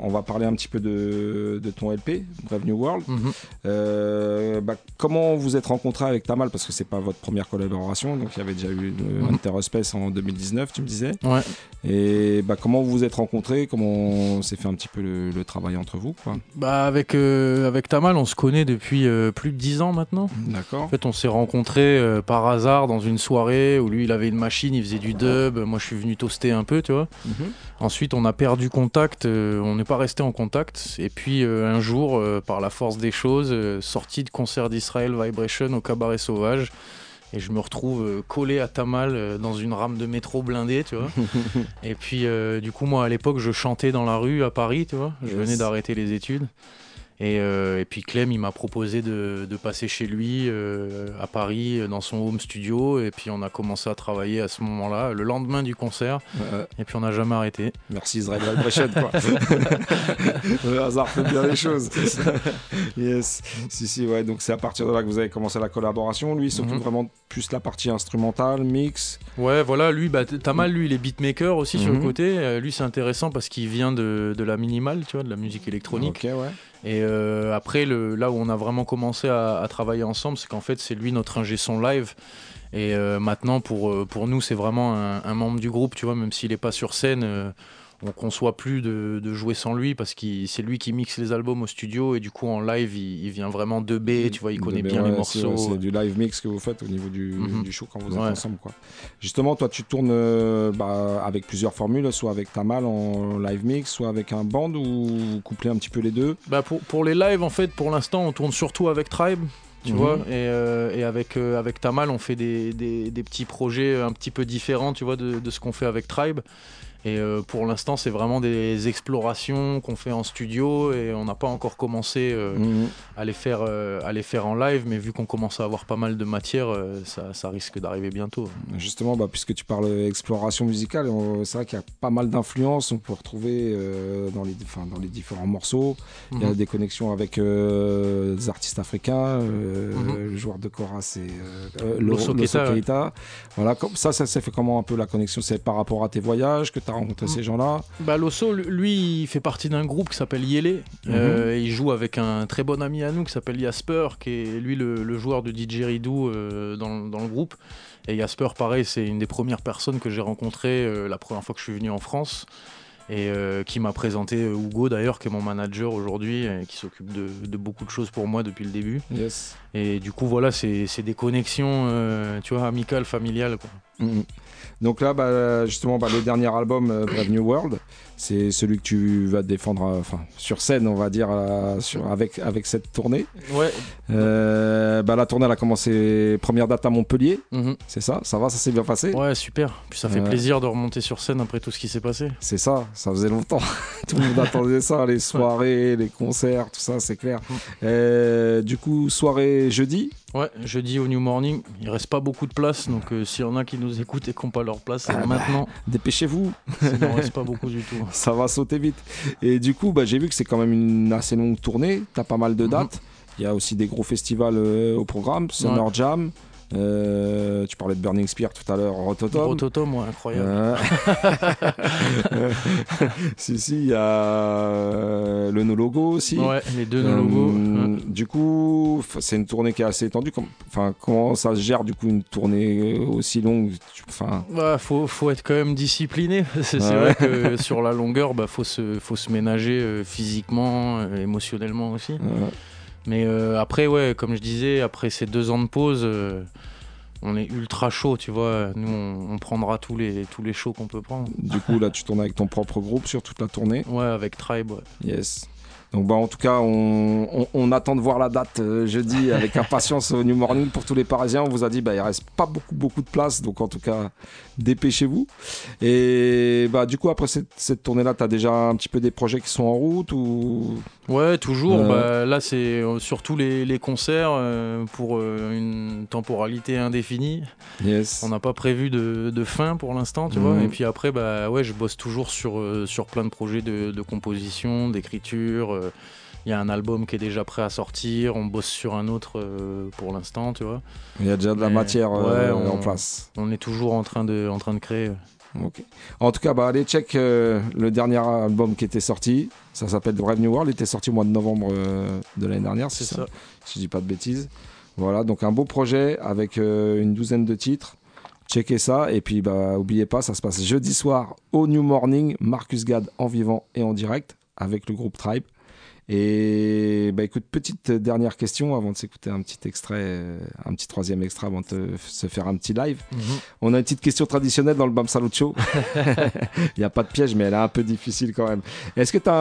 on va parler un petit peu de, de ton LP, Brave New World. Mhm. Euh, bah, comment vous êtes rencontré avec Tamal Parce que c'est pas votre première collaboration, donc il y avait déjà eu euh, Mhm. Interspace en 2019, tu me disais. Ouais. Et bah, comment vous vous êtes rencontrés? Comment s'est fait un petit peu le, le travail entre vous quoi? Bah, avec, euh, avec Tamal, on se connaît depuis euh, plus de 10 ans maintenant. D'accord. En fait, on s'est rencontrés euh, par hasard dans une soirée où lui, il avait une machine, il faisait du dub. Moi, je suis venu un peu, tu vois. Mhm. Ensuite, on a perdu contact, euh, on n'est pas resté en contact. Et puis, euh, un jour, euh, par la force des choses, euh, sorti de concert d'Israël Vibration au Cabaret Sauvage. Et je me retrouve collé à Tamal dans une rame de métro blindée, tu vois. et puis, du coup, moi, à l'époque, je chantais dans la rue à Paris, tu vois. Je Yes. venais d'arrêter les études. Et, euh, et puis Clem, il m'a proposé de, de passer chez lui euh, à Paris, dans son home studio. Et puis on a commencé à travailler à ce moment-là, le lendemain du concert. Et puis on n'a jamais arrêté. Merci Israël Vibration, quoi. le hasard fait bien les choses. yes. Si, si, ouais. Donc c'est à partir de là que vous avez commencé la collaboration. Lui, il s'occupe Mhm. vraiment plus la partie instrumentale, mix. Ouais, voilà, lui, bah, t- Tamal, lui, il est beatmaker aussi sur le Mhm. côté. Euh, lui, c'est intéressant parce qu'il vient de, de la minimale, tu vois, de la musique électronique. Ok, ouais. Et euh, après, là où on a vraiment commencé à, travailler ensemble, c'est qu'en fait, c'est lui notre ingé son live. Et euh, maintenant, pour, euh, pour nous, c'est vraiment un, un membre du groupe, tu vois, même s'il n'est pas sur scène. On conçoit plus de, de jouer sans lui parce que c'est lui qui mixe les albums au studio et du coup en live il, il vient vraiment de B, tu vois, il connaît bien ouais, les morceaux. C'est du live mix que vous faites au niveau du, Mhm. du show quand vous êtes Ouais. ensemble. Quoi. Justement, toi, tu tournes euh, bah, avec plusieurs formules, soit avec Tamal en live mix, soit avec un band ou vous couplez un petit peu les deux? Bah pour, pour les lives, en fait, pour l'instant, on tourne surtout avec Tribe. Tu Mhm. vois, et, euh, et avec, euh, avec Tamal, on fait des, des- des petits projets un petit peu différents, tu vois, de, de ce qu'on fait avec Tribe. Et euh, pour l'instant, c'est vraiment des explorations qu'on fait en studio et on n'a pas encore commencé euh, Mhm. à, les faire, euh, à les faire en live, mais vu qu'on commence à avoir pas mal de matière, ça, ça risque d'arriver bientôt. Justement, bah, puisque tu parles exploration musicale, c'est vrai qu'il y a pas mal d'influences. On peut retrouver dans, les, enfin, dans les différents morceaux. Il y a Mhm. des connexions avec des artistes africains. Mhm. Le joueur de Cora, c'est Loso Keita. Voilà, comme, ça, ça s'est fait comment un peu la connexion? C'est par rapport à tes voyages que tu as rencontré ces gens-là Bah, Loso, lui, il fait partie d'un groupe qui s'appelle Yele. Euh, il joue avec un très bon ami à nous qui s'appelle Jasper, qui est lui le, le joueur de didgeridoo euh, dans, dans le groupe. Et Jasper, pareil, c'est une des premières personnes que j'ai rencontrées euh, la première fois que je suis venu en France. Et euh, qui m'a présenté Hugo d'ailleurs, qui est mon manager aujourd'hui, et qui s'occupe de, de beaucoup de choses pour moi depuis le début. Yes. Et du coup, voilà, c'est des connexions, euh, tu vois, amicales, familiales. Quoi. Mhm. Donc là, bah, justement, bah, le dernier album, euh, Brave New World, c'est celui que tu vas défendre euh, enfin, sur scène, on va dire, euh, sur- avec, avec cette tournée. Ouais. Euh, bah, la tournée, elle a commencé, première date à Montpellier, Mhm. c'est ça? Ça va, ça s'est bien passé? Ouais, super. Puis ça fait plaisir de remonter sur scène après tout ce qui s'est passé. C'est ça, ça faisait longtemps. Tout le monde attendait ça, les soirées, les concerts, tout ça, c'est clair. Euh, du coup, soirée jeudi? Ouais, jeudi au New Morning, il reste pas beaucoup de place, donc euh, s'il y en a qui nous écoutent et qui n'ont pas leur place, Ah bah, maintenant. Dépêchez-vous Sinon, il reste pas beaucoup du tout. Ça va sauter vite. Et du coup, bah, j'ai vu que c'est quand même une assez longue tournée. T'as pas mal de dates. Il y a aussi des gros festivals euh, au programme. Summer Ouais. Jam. Euh, tu parlais de Burning Spear tout à l'heure, Rototom. Rototom, ouais, incroyable. Euh, si, si, il y a euh, le No Logo aussi. Ouais, les deux No Logo. Euh, Du coup, c'est une tournée qui est assez étendue. Enfin, comment ça se gère du coup une tournée aussi longue Enfin, faut, faut être quand même discipliné. C'est Ouais. vrai que sur la longueur, bah, faut, se, faut se ménager physiquement, émotionnellement aussi. Ouais. Mais euh, après, ouais, comme je disais, après ces deux ans de pause, euh, on est ultra chaud, tu vois. Nous, on, on prendra tous les, tous les shows qu'on peut prendre. du coup, là, tu tournes avec ton propre groupe sur toute la tournée? Ouais, avec Tribe, ouais. Yes. Donc bah en tout cas, on, on- on attend de voir la date euh, jeudi avec impatience au New Morning pour tous les Parisiens. On vous a dit bah il reste pas beaucoup beaucoup de place, donc en tout cas dépêchez-vous. Et bah du coup après cette, cette tournée-là, t'as déjà un petit peu des projets qui sont en route ou? Ouais, toujours. Euh. Bah, là, c'est euh, surtout les, les concerts euh, pour euh, une temporalité indéfinie. Yes. On n'a pas prévu de, de fin pour l'instant, tu vois. Mhm. Et puis après, bah ouais, je bosse toujours sur, sur plein de projets de, de composition, d'écriture. Il y a un album qui est déjà prêt à sortir. On bosse sur un autre euh, pour l'instant, tu vois. il y a déjà de la Mais, matière euh, ouais, on- en place On est toujours en train de, en train de créer. En tout cas, bah, allez check euh, le dernier album qui était sorti. Ça s'appelle Brave New World. Il était sorti au mois de novembre euh, de l'année dernière, c'est C'est ça, ça. Si je dis pas de bêtises. Voilà, donc un beau projet avec euh, une douzaine de titres. Checkez ça et puis bah oubliez pas, ça se passe jeudi soir au New Morning, Marcus Gad en vivant et en direct avec le groupe Tribe. Et bah écoute, petite dernière question avant de s'écouter un petit extrait, euh, un petit troisième extrait avant de se faire un petit live. Mhm. On a une petite question traditionnelle dans le Bam Salut Show. Il n'y a pas de piège, mais elle est un peu difficile quand même. Est-ce que tu as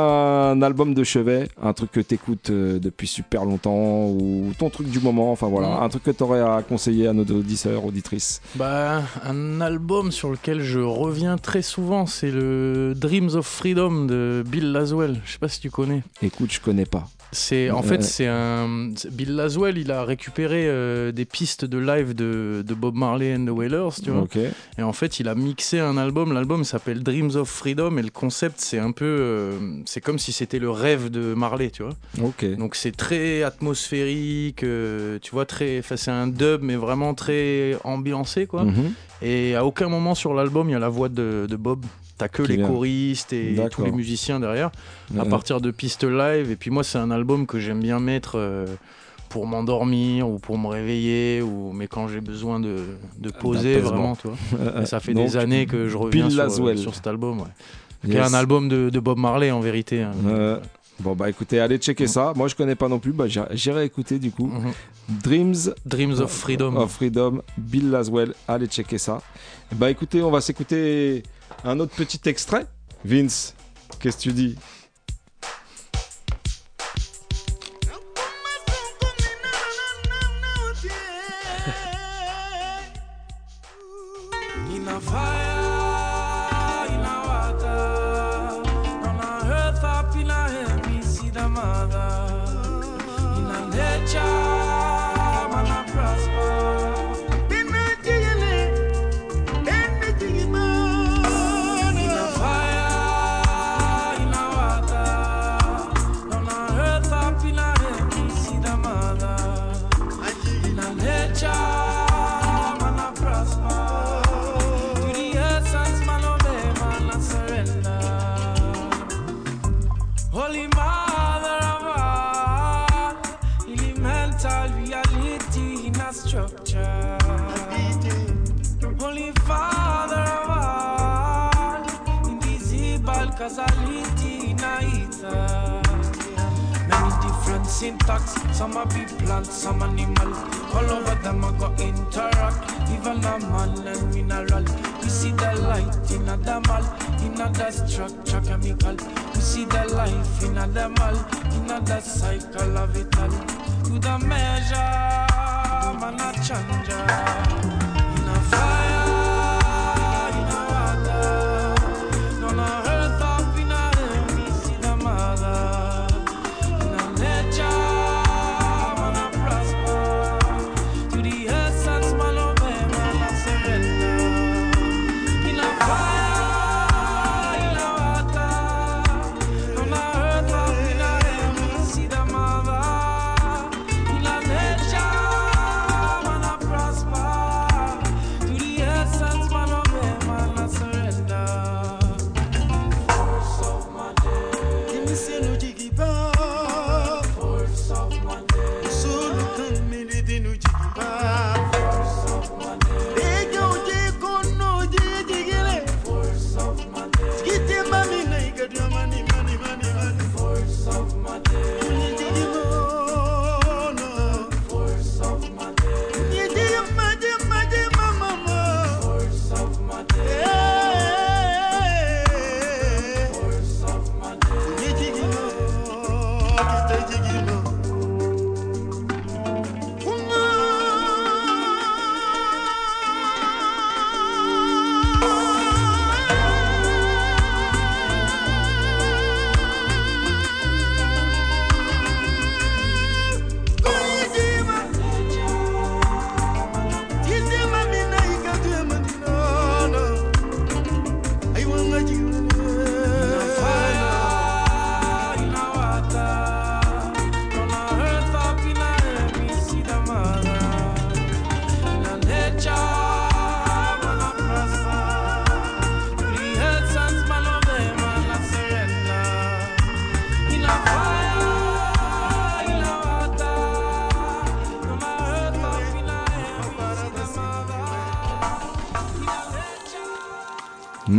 un album de chevet, un truc que tu écoutes depuis super longtemps, ou ton truc du moment, enfin voilà, Mhm. un truc que tu aurais à conseiller à nos auditeurs, auditrices? Bah, un album sur lequel je reviens très souvent, c'est le Dreams of Freedom de Bill Laswell. Je sais pas si tu connais. Écoute, je connais pas. C'est en fait c'est un Bill Laswell, il a récupéré euh, des pistes de live de, de Bob Marley and the Wailers, tu vois. Ok. Et en fait, il a mixé un album. L'album s'appelle Dreams of Freedom et le concept c'est un peu euh, c'est comme si c'était le rêve de Marley, tu vois. Ok. Donc c'est très atmosphérique, euh, tu vois très enfin, c'est un dub mais vraiment très ambiancé quoi. Mhm. Et à aucun moment sur l'album, il y a la voix de, de Bob. T'as que les vient. choristes et tous les musiciens derrière, à partir de pistes live. Et puis moi, c'est un album que j'aime bien mettre euh, pour m'endormir ou pour me réveiller, ou mais quand j'ai besoin de, de poser vraiment, tu vois. Euh, ça fait donc, des années que je reviens sur, sur cet album. Ouais. Qui est Yes. un album de, de Bob Marley en vérité. hein. Euh, bon bah écoutez, allez checker ça. Moi je connais pas non plus, bah j'irai- j'irai écouter du coup. Mhm. Dreams Dreams of Freedom. of Freedom, Bill Laswell, allez checker ça. Bah écoutez, on va s'écouter un autre petit extrait. Vince, qu'est-ce que tu dis? Syntax, some are be plants, some animal. All over them I go interact. Even a man and mineral. We see the light in a damal, in a the structure chemical. We see the life in a damal, in a the cycle of it all. To the measure, man a change.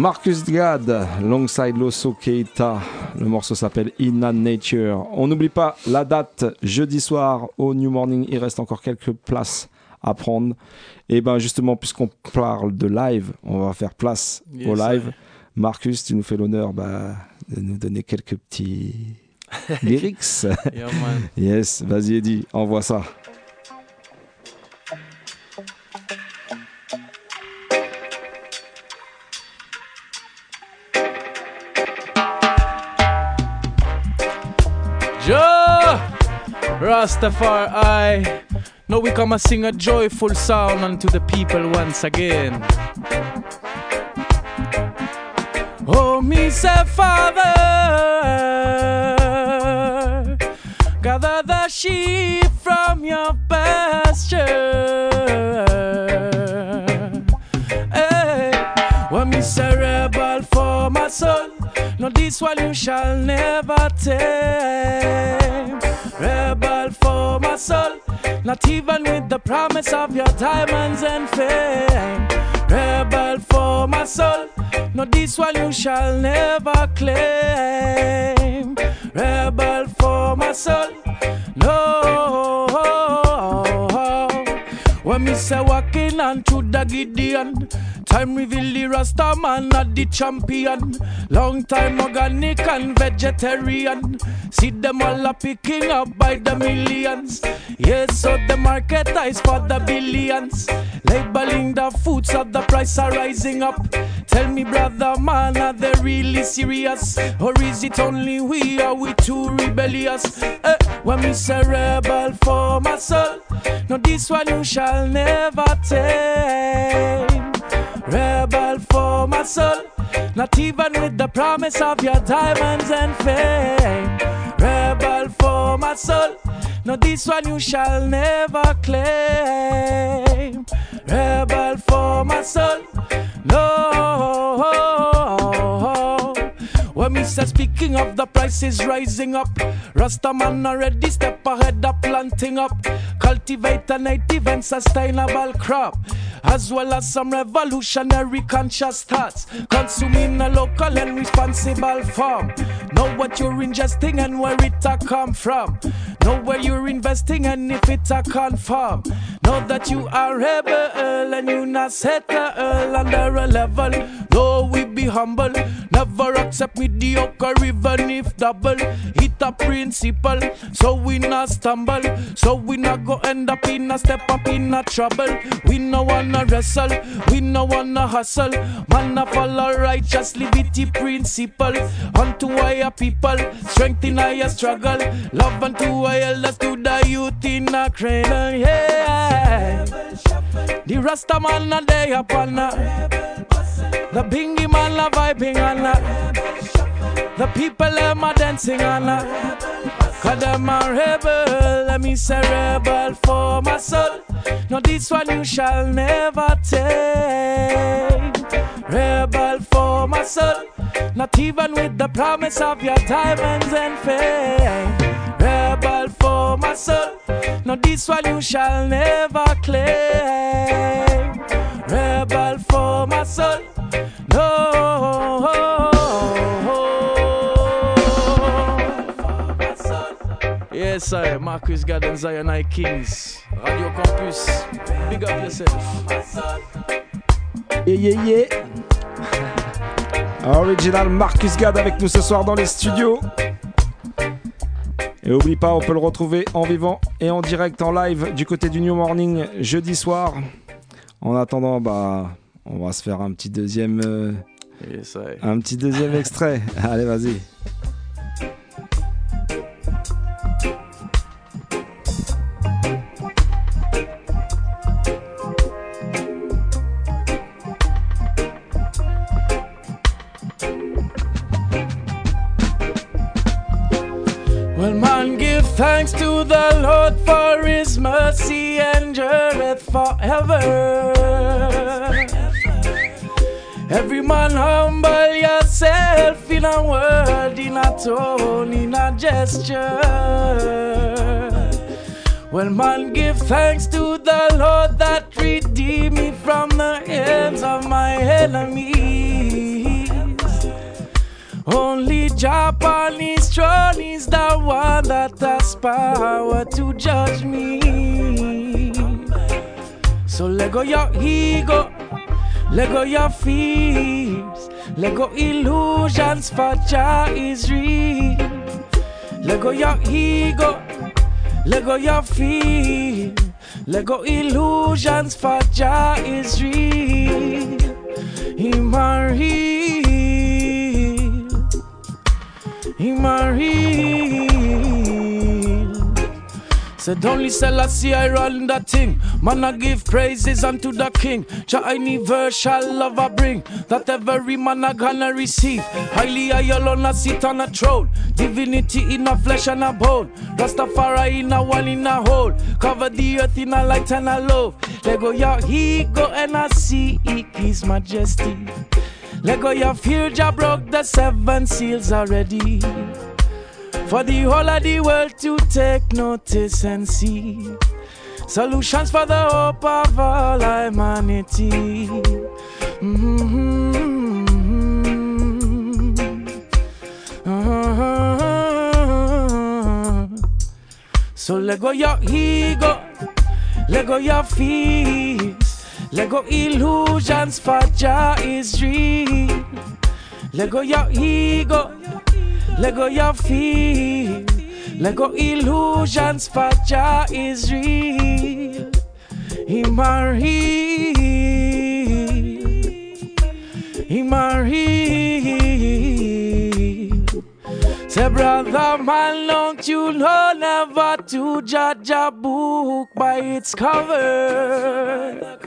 Marcus Gad, alongside Loso Keita. Le morceau s'appelle In Nature. On n'oublie pas la date, jeudi soir au New Morning. Il reste encore quelques places à prendre. Et ben justement, puisqu'on parle de live, on va faire place Yes, au live. Marcus, tu nous fais l'honneur bah, de nous donner quelques petits lyrics. Yes, vas-y Eddie, envoie ça. Rastafari. Now we come and sing a joyful sound unto the people once again. Oh, me say, Father, gather the sheep from your pasture. Eh, hey, when me say rebel for my soul, no this one you shall never tame. Rebel for my soul, not even with the promise of your diamonds and fame. Rebel for my soul, no this one you shall never claim. Rebel for my soul, no. When me say walking on to the Gideon, time reveal the Rasta man not the champion. Long time organic and vegetarian. See them all a picking up by the millions. Yes, so the market is for the billions. Labeling the foods of the price are rising up. Tell me, brother, man, are they really serious? Or is it only we are we too rebellious? Eh, when me say rebel for my soul, no this one you shall never tame. Rebel for my soul, not even with the promise of your diamonds and fame. Rebel for my soul, no this one you shall never claim. Rebel for my soul, no. When me say speaking of the prices rising up, Rastaman already step ahead of planting up, cultivate a native and sustainable crop, as well as some revolutionary conscious thoughts, consuming a local and responsible farm. Know what you're ingesting and where it a come from. Know where you're investing and if it a confirm. Know that you are rebel and you not settle under a level. Though we be humble, never accept mediocre even if double. Hit a principle, so we not stumble. So we not go end up in a step up in a trouble. We no wanna wrestle, we no wanna hustle. Man a follow righteous liberty principle. Unto our people, strength in our struggle. Love unto our elders to the youth in a cradle. Yeah. The Rasta man a day upon a The bingy man a vibing on a The people them a dancing on a Cause them a rebel Let me say rebel for my soul No this one you shall never take Rebel for my soul Not even with the promise of your diamonds and fame Rebel for my soul. Now this one you shall never claim. Rebel for my soul. No. Yes, I, Marcus Garden Zion I Kings. Radio Campus. Big up yourself. Yeah, yeah, yeah. Original Marcus Gad avec nous ce soir dans les studios. Et oublie pas, on peut le retrouver en vivant et en direct en live du côté du New Morning jeudi soir. En attendant, bah, on va se faire un petit deuxième, euh, Yes, un petit deuxième extrait. Allez, vas-y. Well, man, give thanks to the Lord for his mercy endureth forever. Every man humble yourself in a word, in a tone, in a gesture. Well, man, give thanks to the Lord that redeemed me from the hands of my enemies. Only Japan is throne is the one that has power to judge me. So let go your ego, let go your fears, let go illusions, for Jah is real. Let go your ego, let go your fear, let go illusions, for Jah is real. Him real. Real. Said only Selassie I run that thing. Man I give praises unto the king. Jah universal love I bring. That every man I gonna receive. Highly I alone I sit on a throne. Divinity in a flesh and a bone. Rastafari in a one in a hole. Cover the earth in a light and a love. Let go your ego and I see his majesty. Let go your fear, Jah broke the seven seals already. For the whole of the world to take notice and see. Solutions for the hope of all humanity. Mhm. So let go your ego, let go your fears, let go illusions, for Jah is real. Let go your ego, let go your fear, let go illusions, for Jah is real. Him a real, him real. Say, brother man, don't you oh, know never to judge a book by its cover?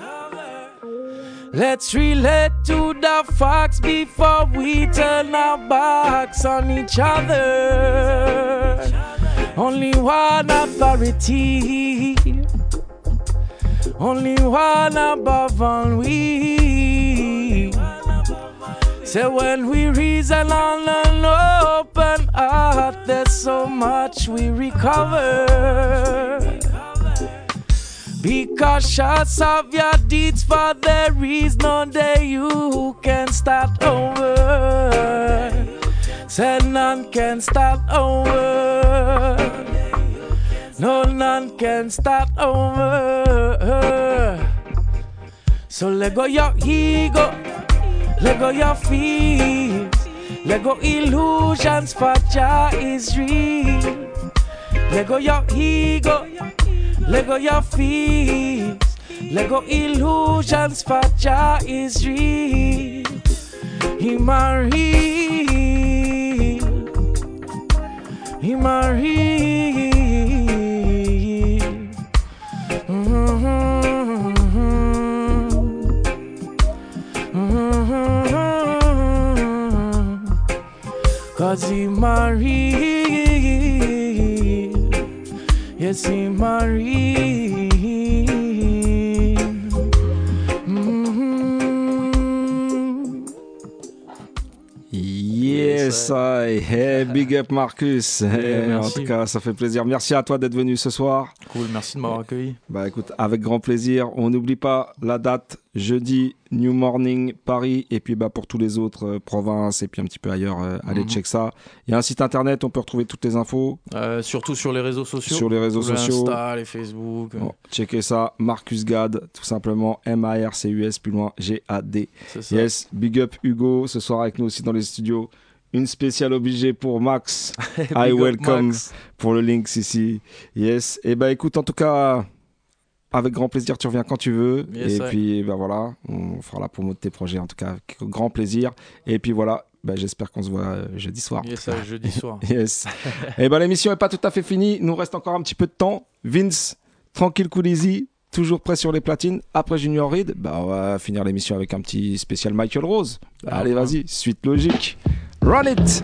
Let's relate to the facts before we turn our backs on each other. Only one authority, only one above all we. Say when we reason on an open heart, there's so much we recover. Be cautious of your deeds, for there is no day you can start over. Say none can start over. No, none can start over. So let go your ego, let go your fears, let go illusions, for Jah is real. Let go your ego, let go your fears, let go illusions, for is real. Him a real, him a real. Cause him a real, yes him Yes, Yes, I. Hey, big up Marcus. En tout cas, ça fait plaisir. Merci à toi d'être venu ce soir. Cool, merci de m'avoir accueilli. Bah écoute, avec grand plaisir. On n'oublie pas la date, jeudi, New Morning, Paris. Et puis bah pour tous les autres euh, provinces et puis un petit peu ailleurs, euh, allez Mhm. check ça. Il y a un site internet, on peut retrouver toutes les infos. Euh, surtout sur les réseaux sociaux. Sur les réseaux sociaux. Insta, les Facebook. Bon, checkez ça, Marcus Gad, tout simplement, M-A-R-C-U-S, plus loin, G-A-D. C'est ça. Yes, big up Hugo, ce soir avec nous aussi dans les studios. Une spéciale obligée pour Max. I welcome Max. pour le link ici. Yes, et bah écoute, en tout cas, avec grand plaisir, tu reviens quand tu veux. Yes, et ouais. puis bah voilà, on fera la promo de tes projets, en tout cas, avec grand plaisir. Et puis voilà, bah, j'espère qu'on se voit euh, jeudi soir. Yes, jeudi soir. Yes. Et ben l'émission est pas tout à fait finie. Il nous reste encore un petit peu de temps. Vince, tranquille, cool, easy. Toujours prêt sur les platines. Après Junior Reed, bah, on va finir l'émission avec un petit spécial Michael Rose. Ah, Allez, ouais. vas-y, suite logique. Run it!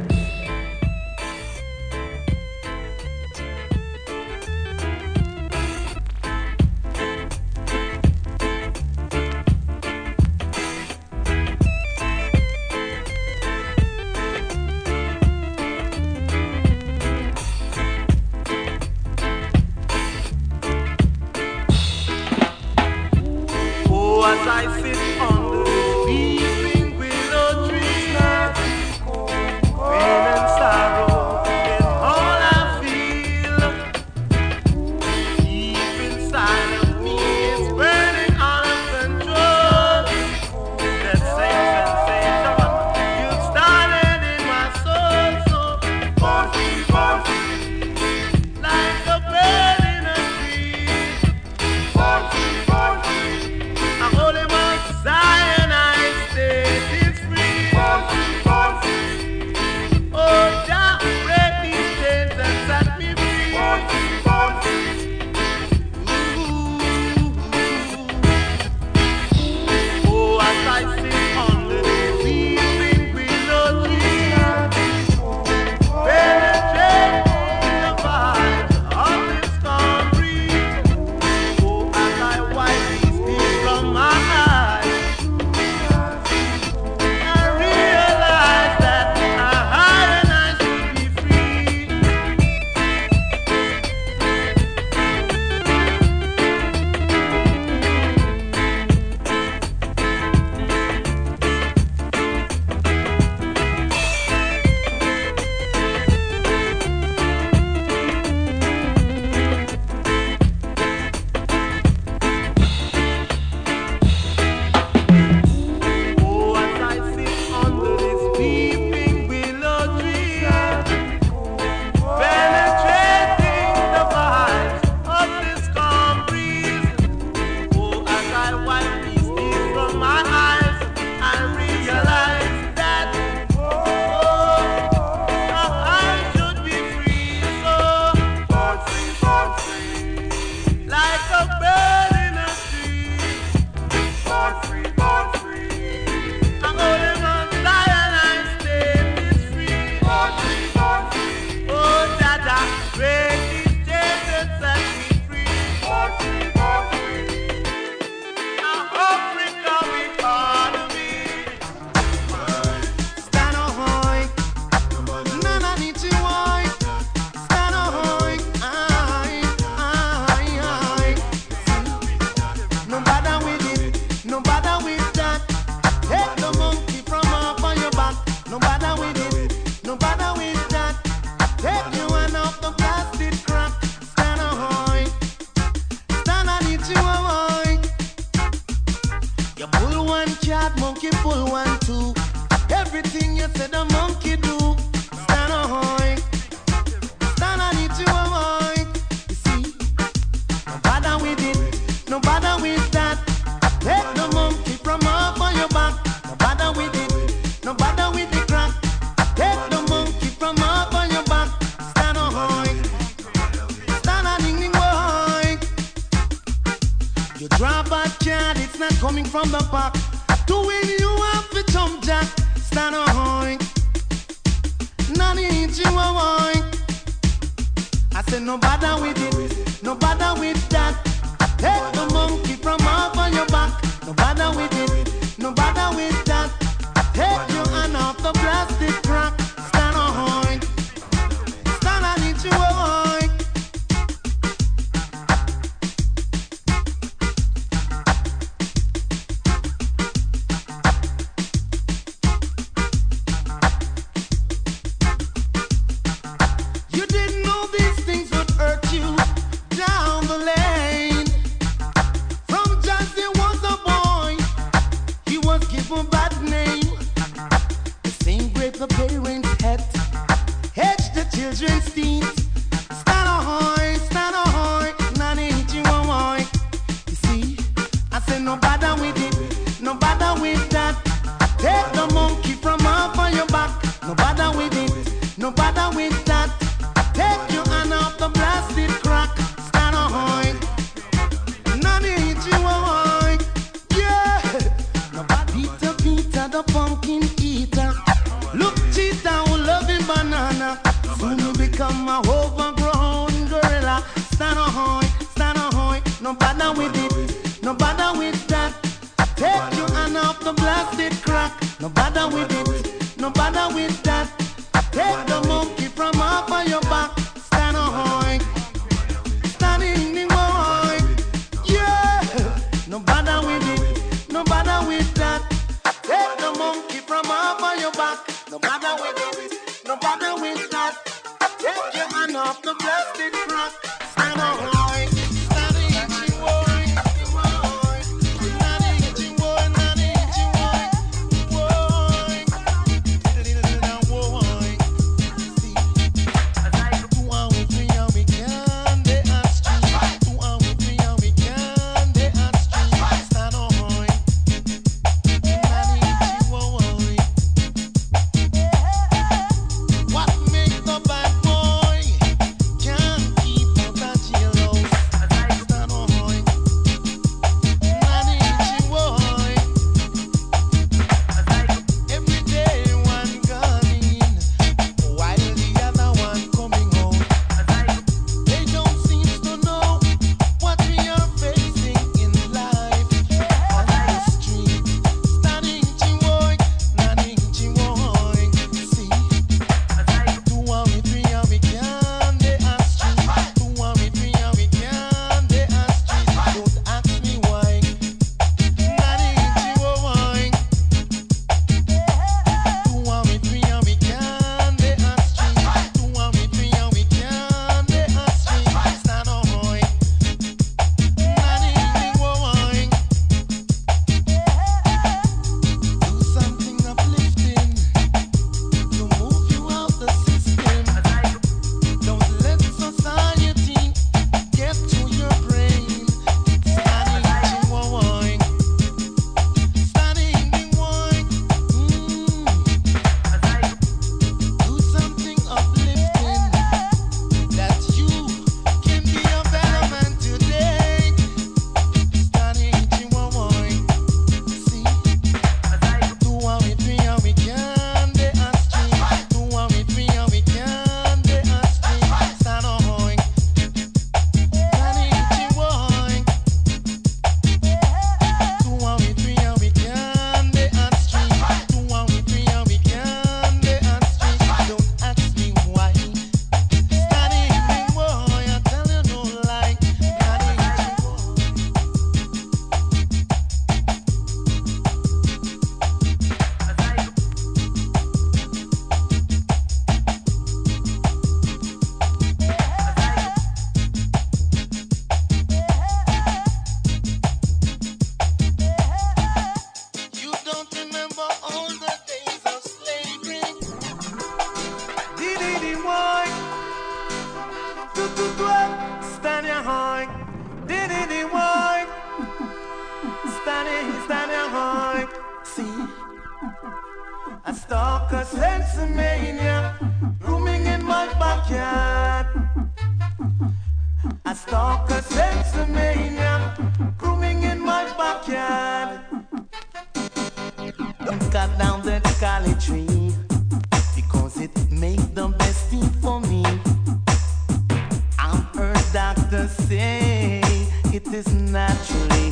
It is naturally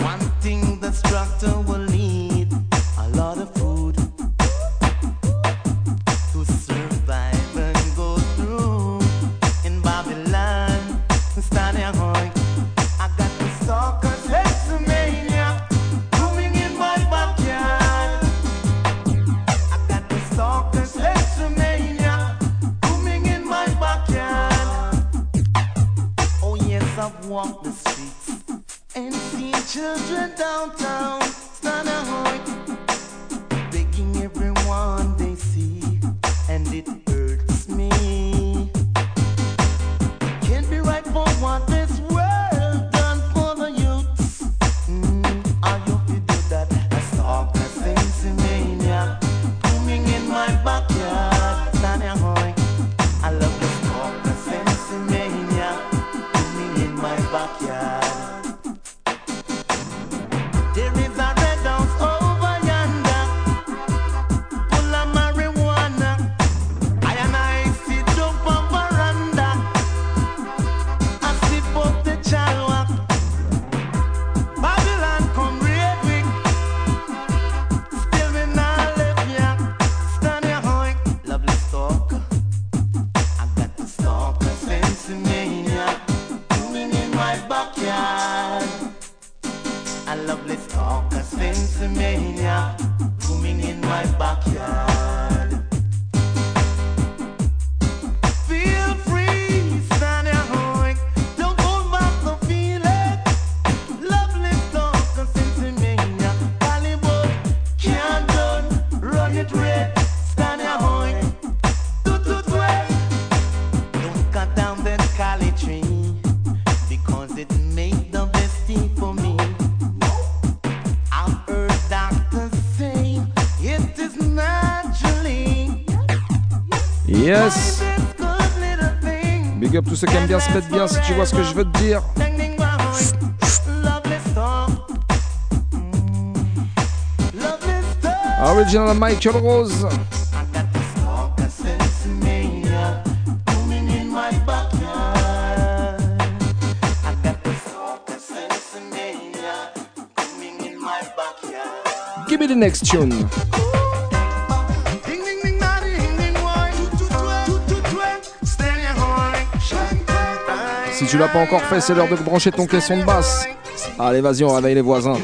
one thing the structure will Tous ceux qui aiment bien se mettent bien, si tu vois ce que je veux te dire. Ah Original Michael Rose. Give me the next tune. tu l'as pas encore fait, c'est l'heure de brancher ton caisson de basse. Allez, vas-y, on réveille les voisins.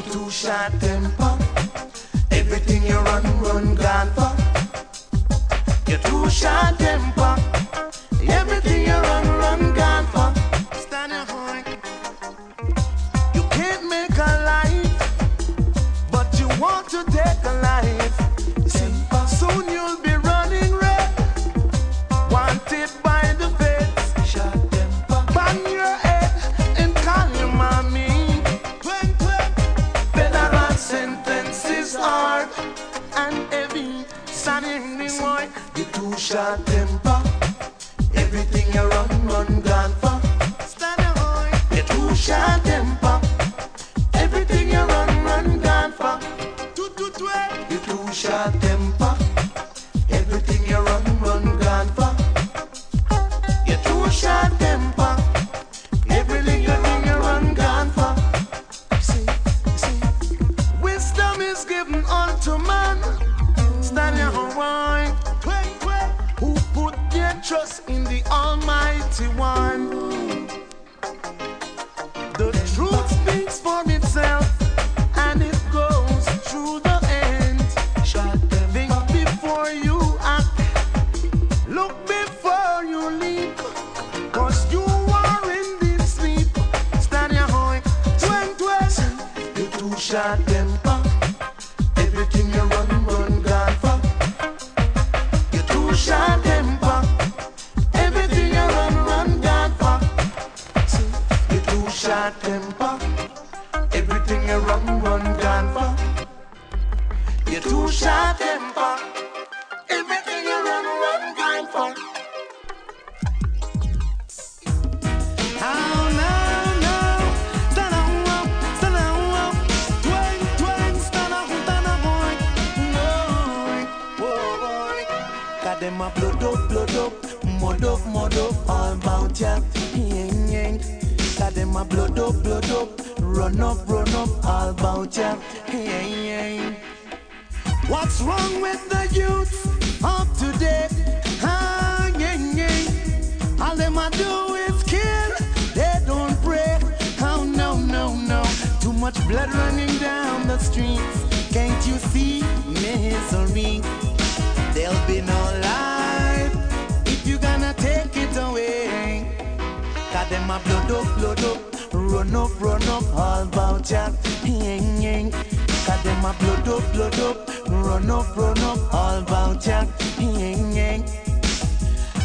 them a blood up, blood up. Run up, run up, all about jack. Ying, ying. Cause them a blood up, blood up. Run up, run up, all about jack. Ying, ying.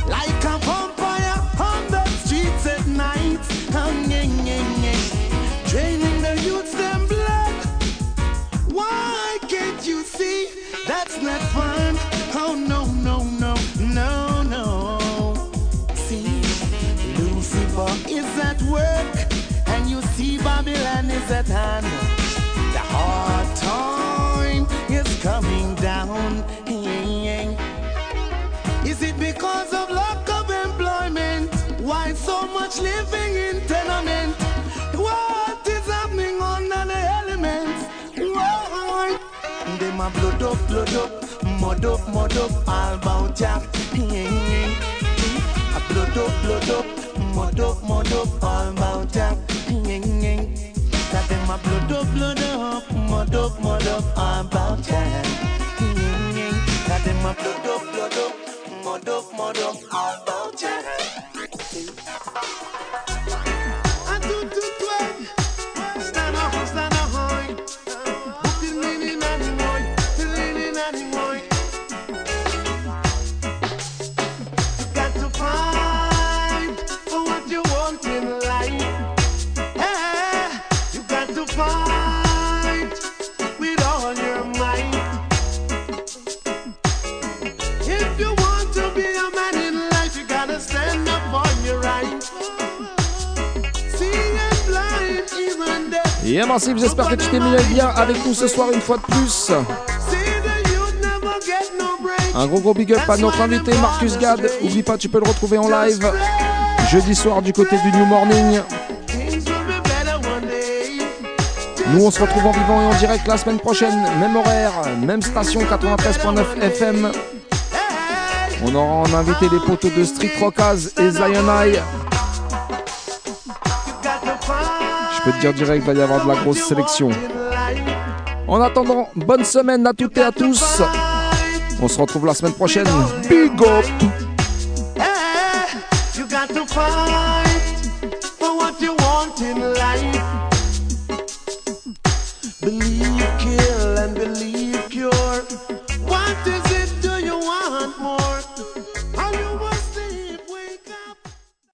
Like a vampire on the streets at night. Um, ying, ying, ying. Draining the youths, them blood. Why can't you see? That's not is at hand. The hard time is coming down. Is it because of lack of employment? Why so much living in tenement? What is happening under the elements? Why? They my blood up, blood up, mud up, mud up, all about ya. Blood up, blood up, mud up, mud up, all about ya my blood up, blood up, mud up, mud up, I'm about time. Mm-hmm. Got them my blood Yeah, Massive, j'espère que tu t'es mis bien avec nous ce soir une fois de plus. Un gros gros big up à notre invité Marcus Gad. Oublie pas, tu peux le retrouver en live jeudi soir du côté du New Morning. Nous, on se retrouve en vivant et en direct la semaine prochaine. Même horaire, même station 93.9 FM. On aura en invité les poteaux de Street Rockaz et Zion High. Peux te dire direct, il va y avoir de la grosse sélection. En attendant, bonne semaine à toutes et à tous. On se retrouve la semaine prochaine. Big up!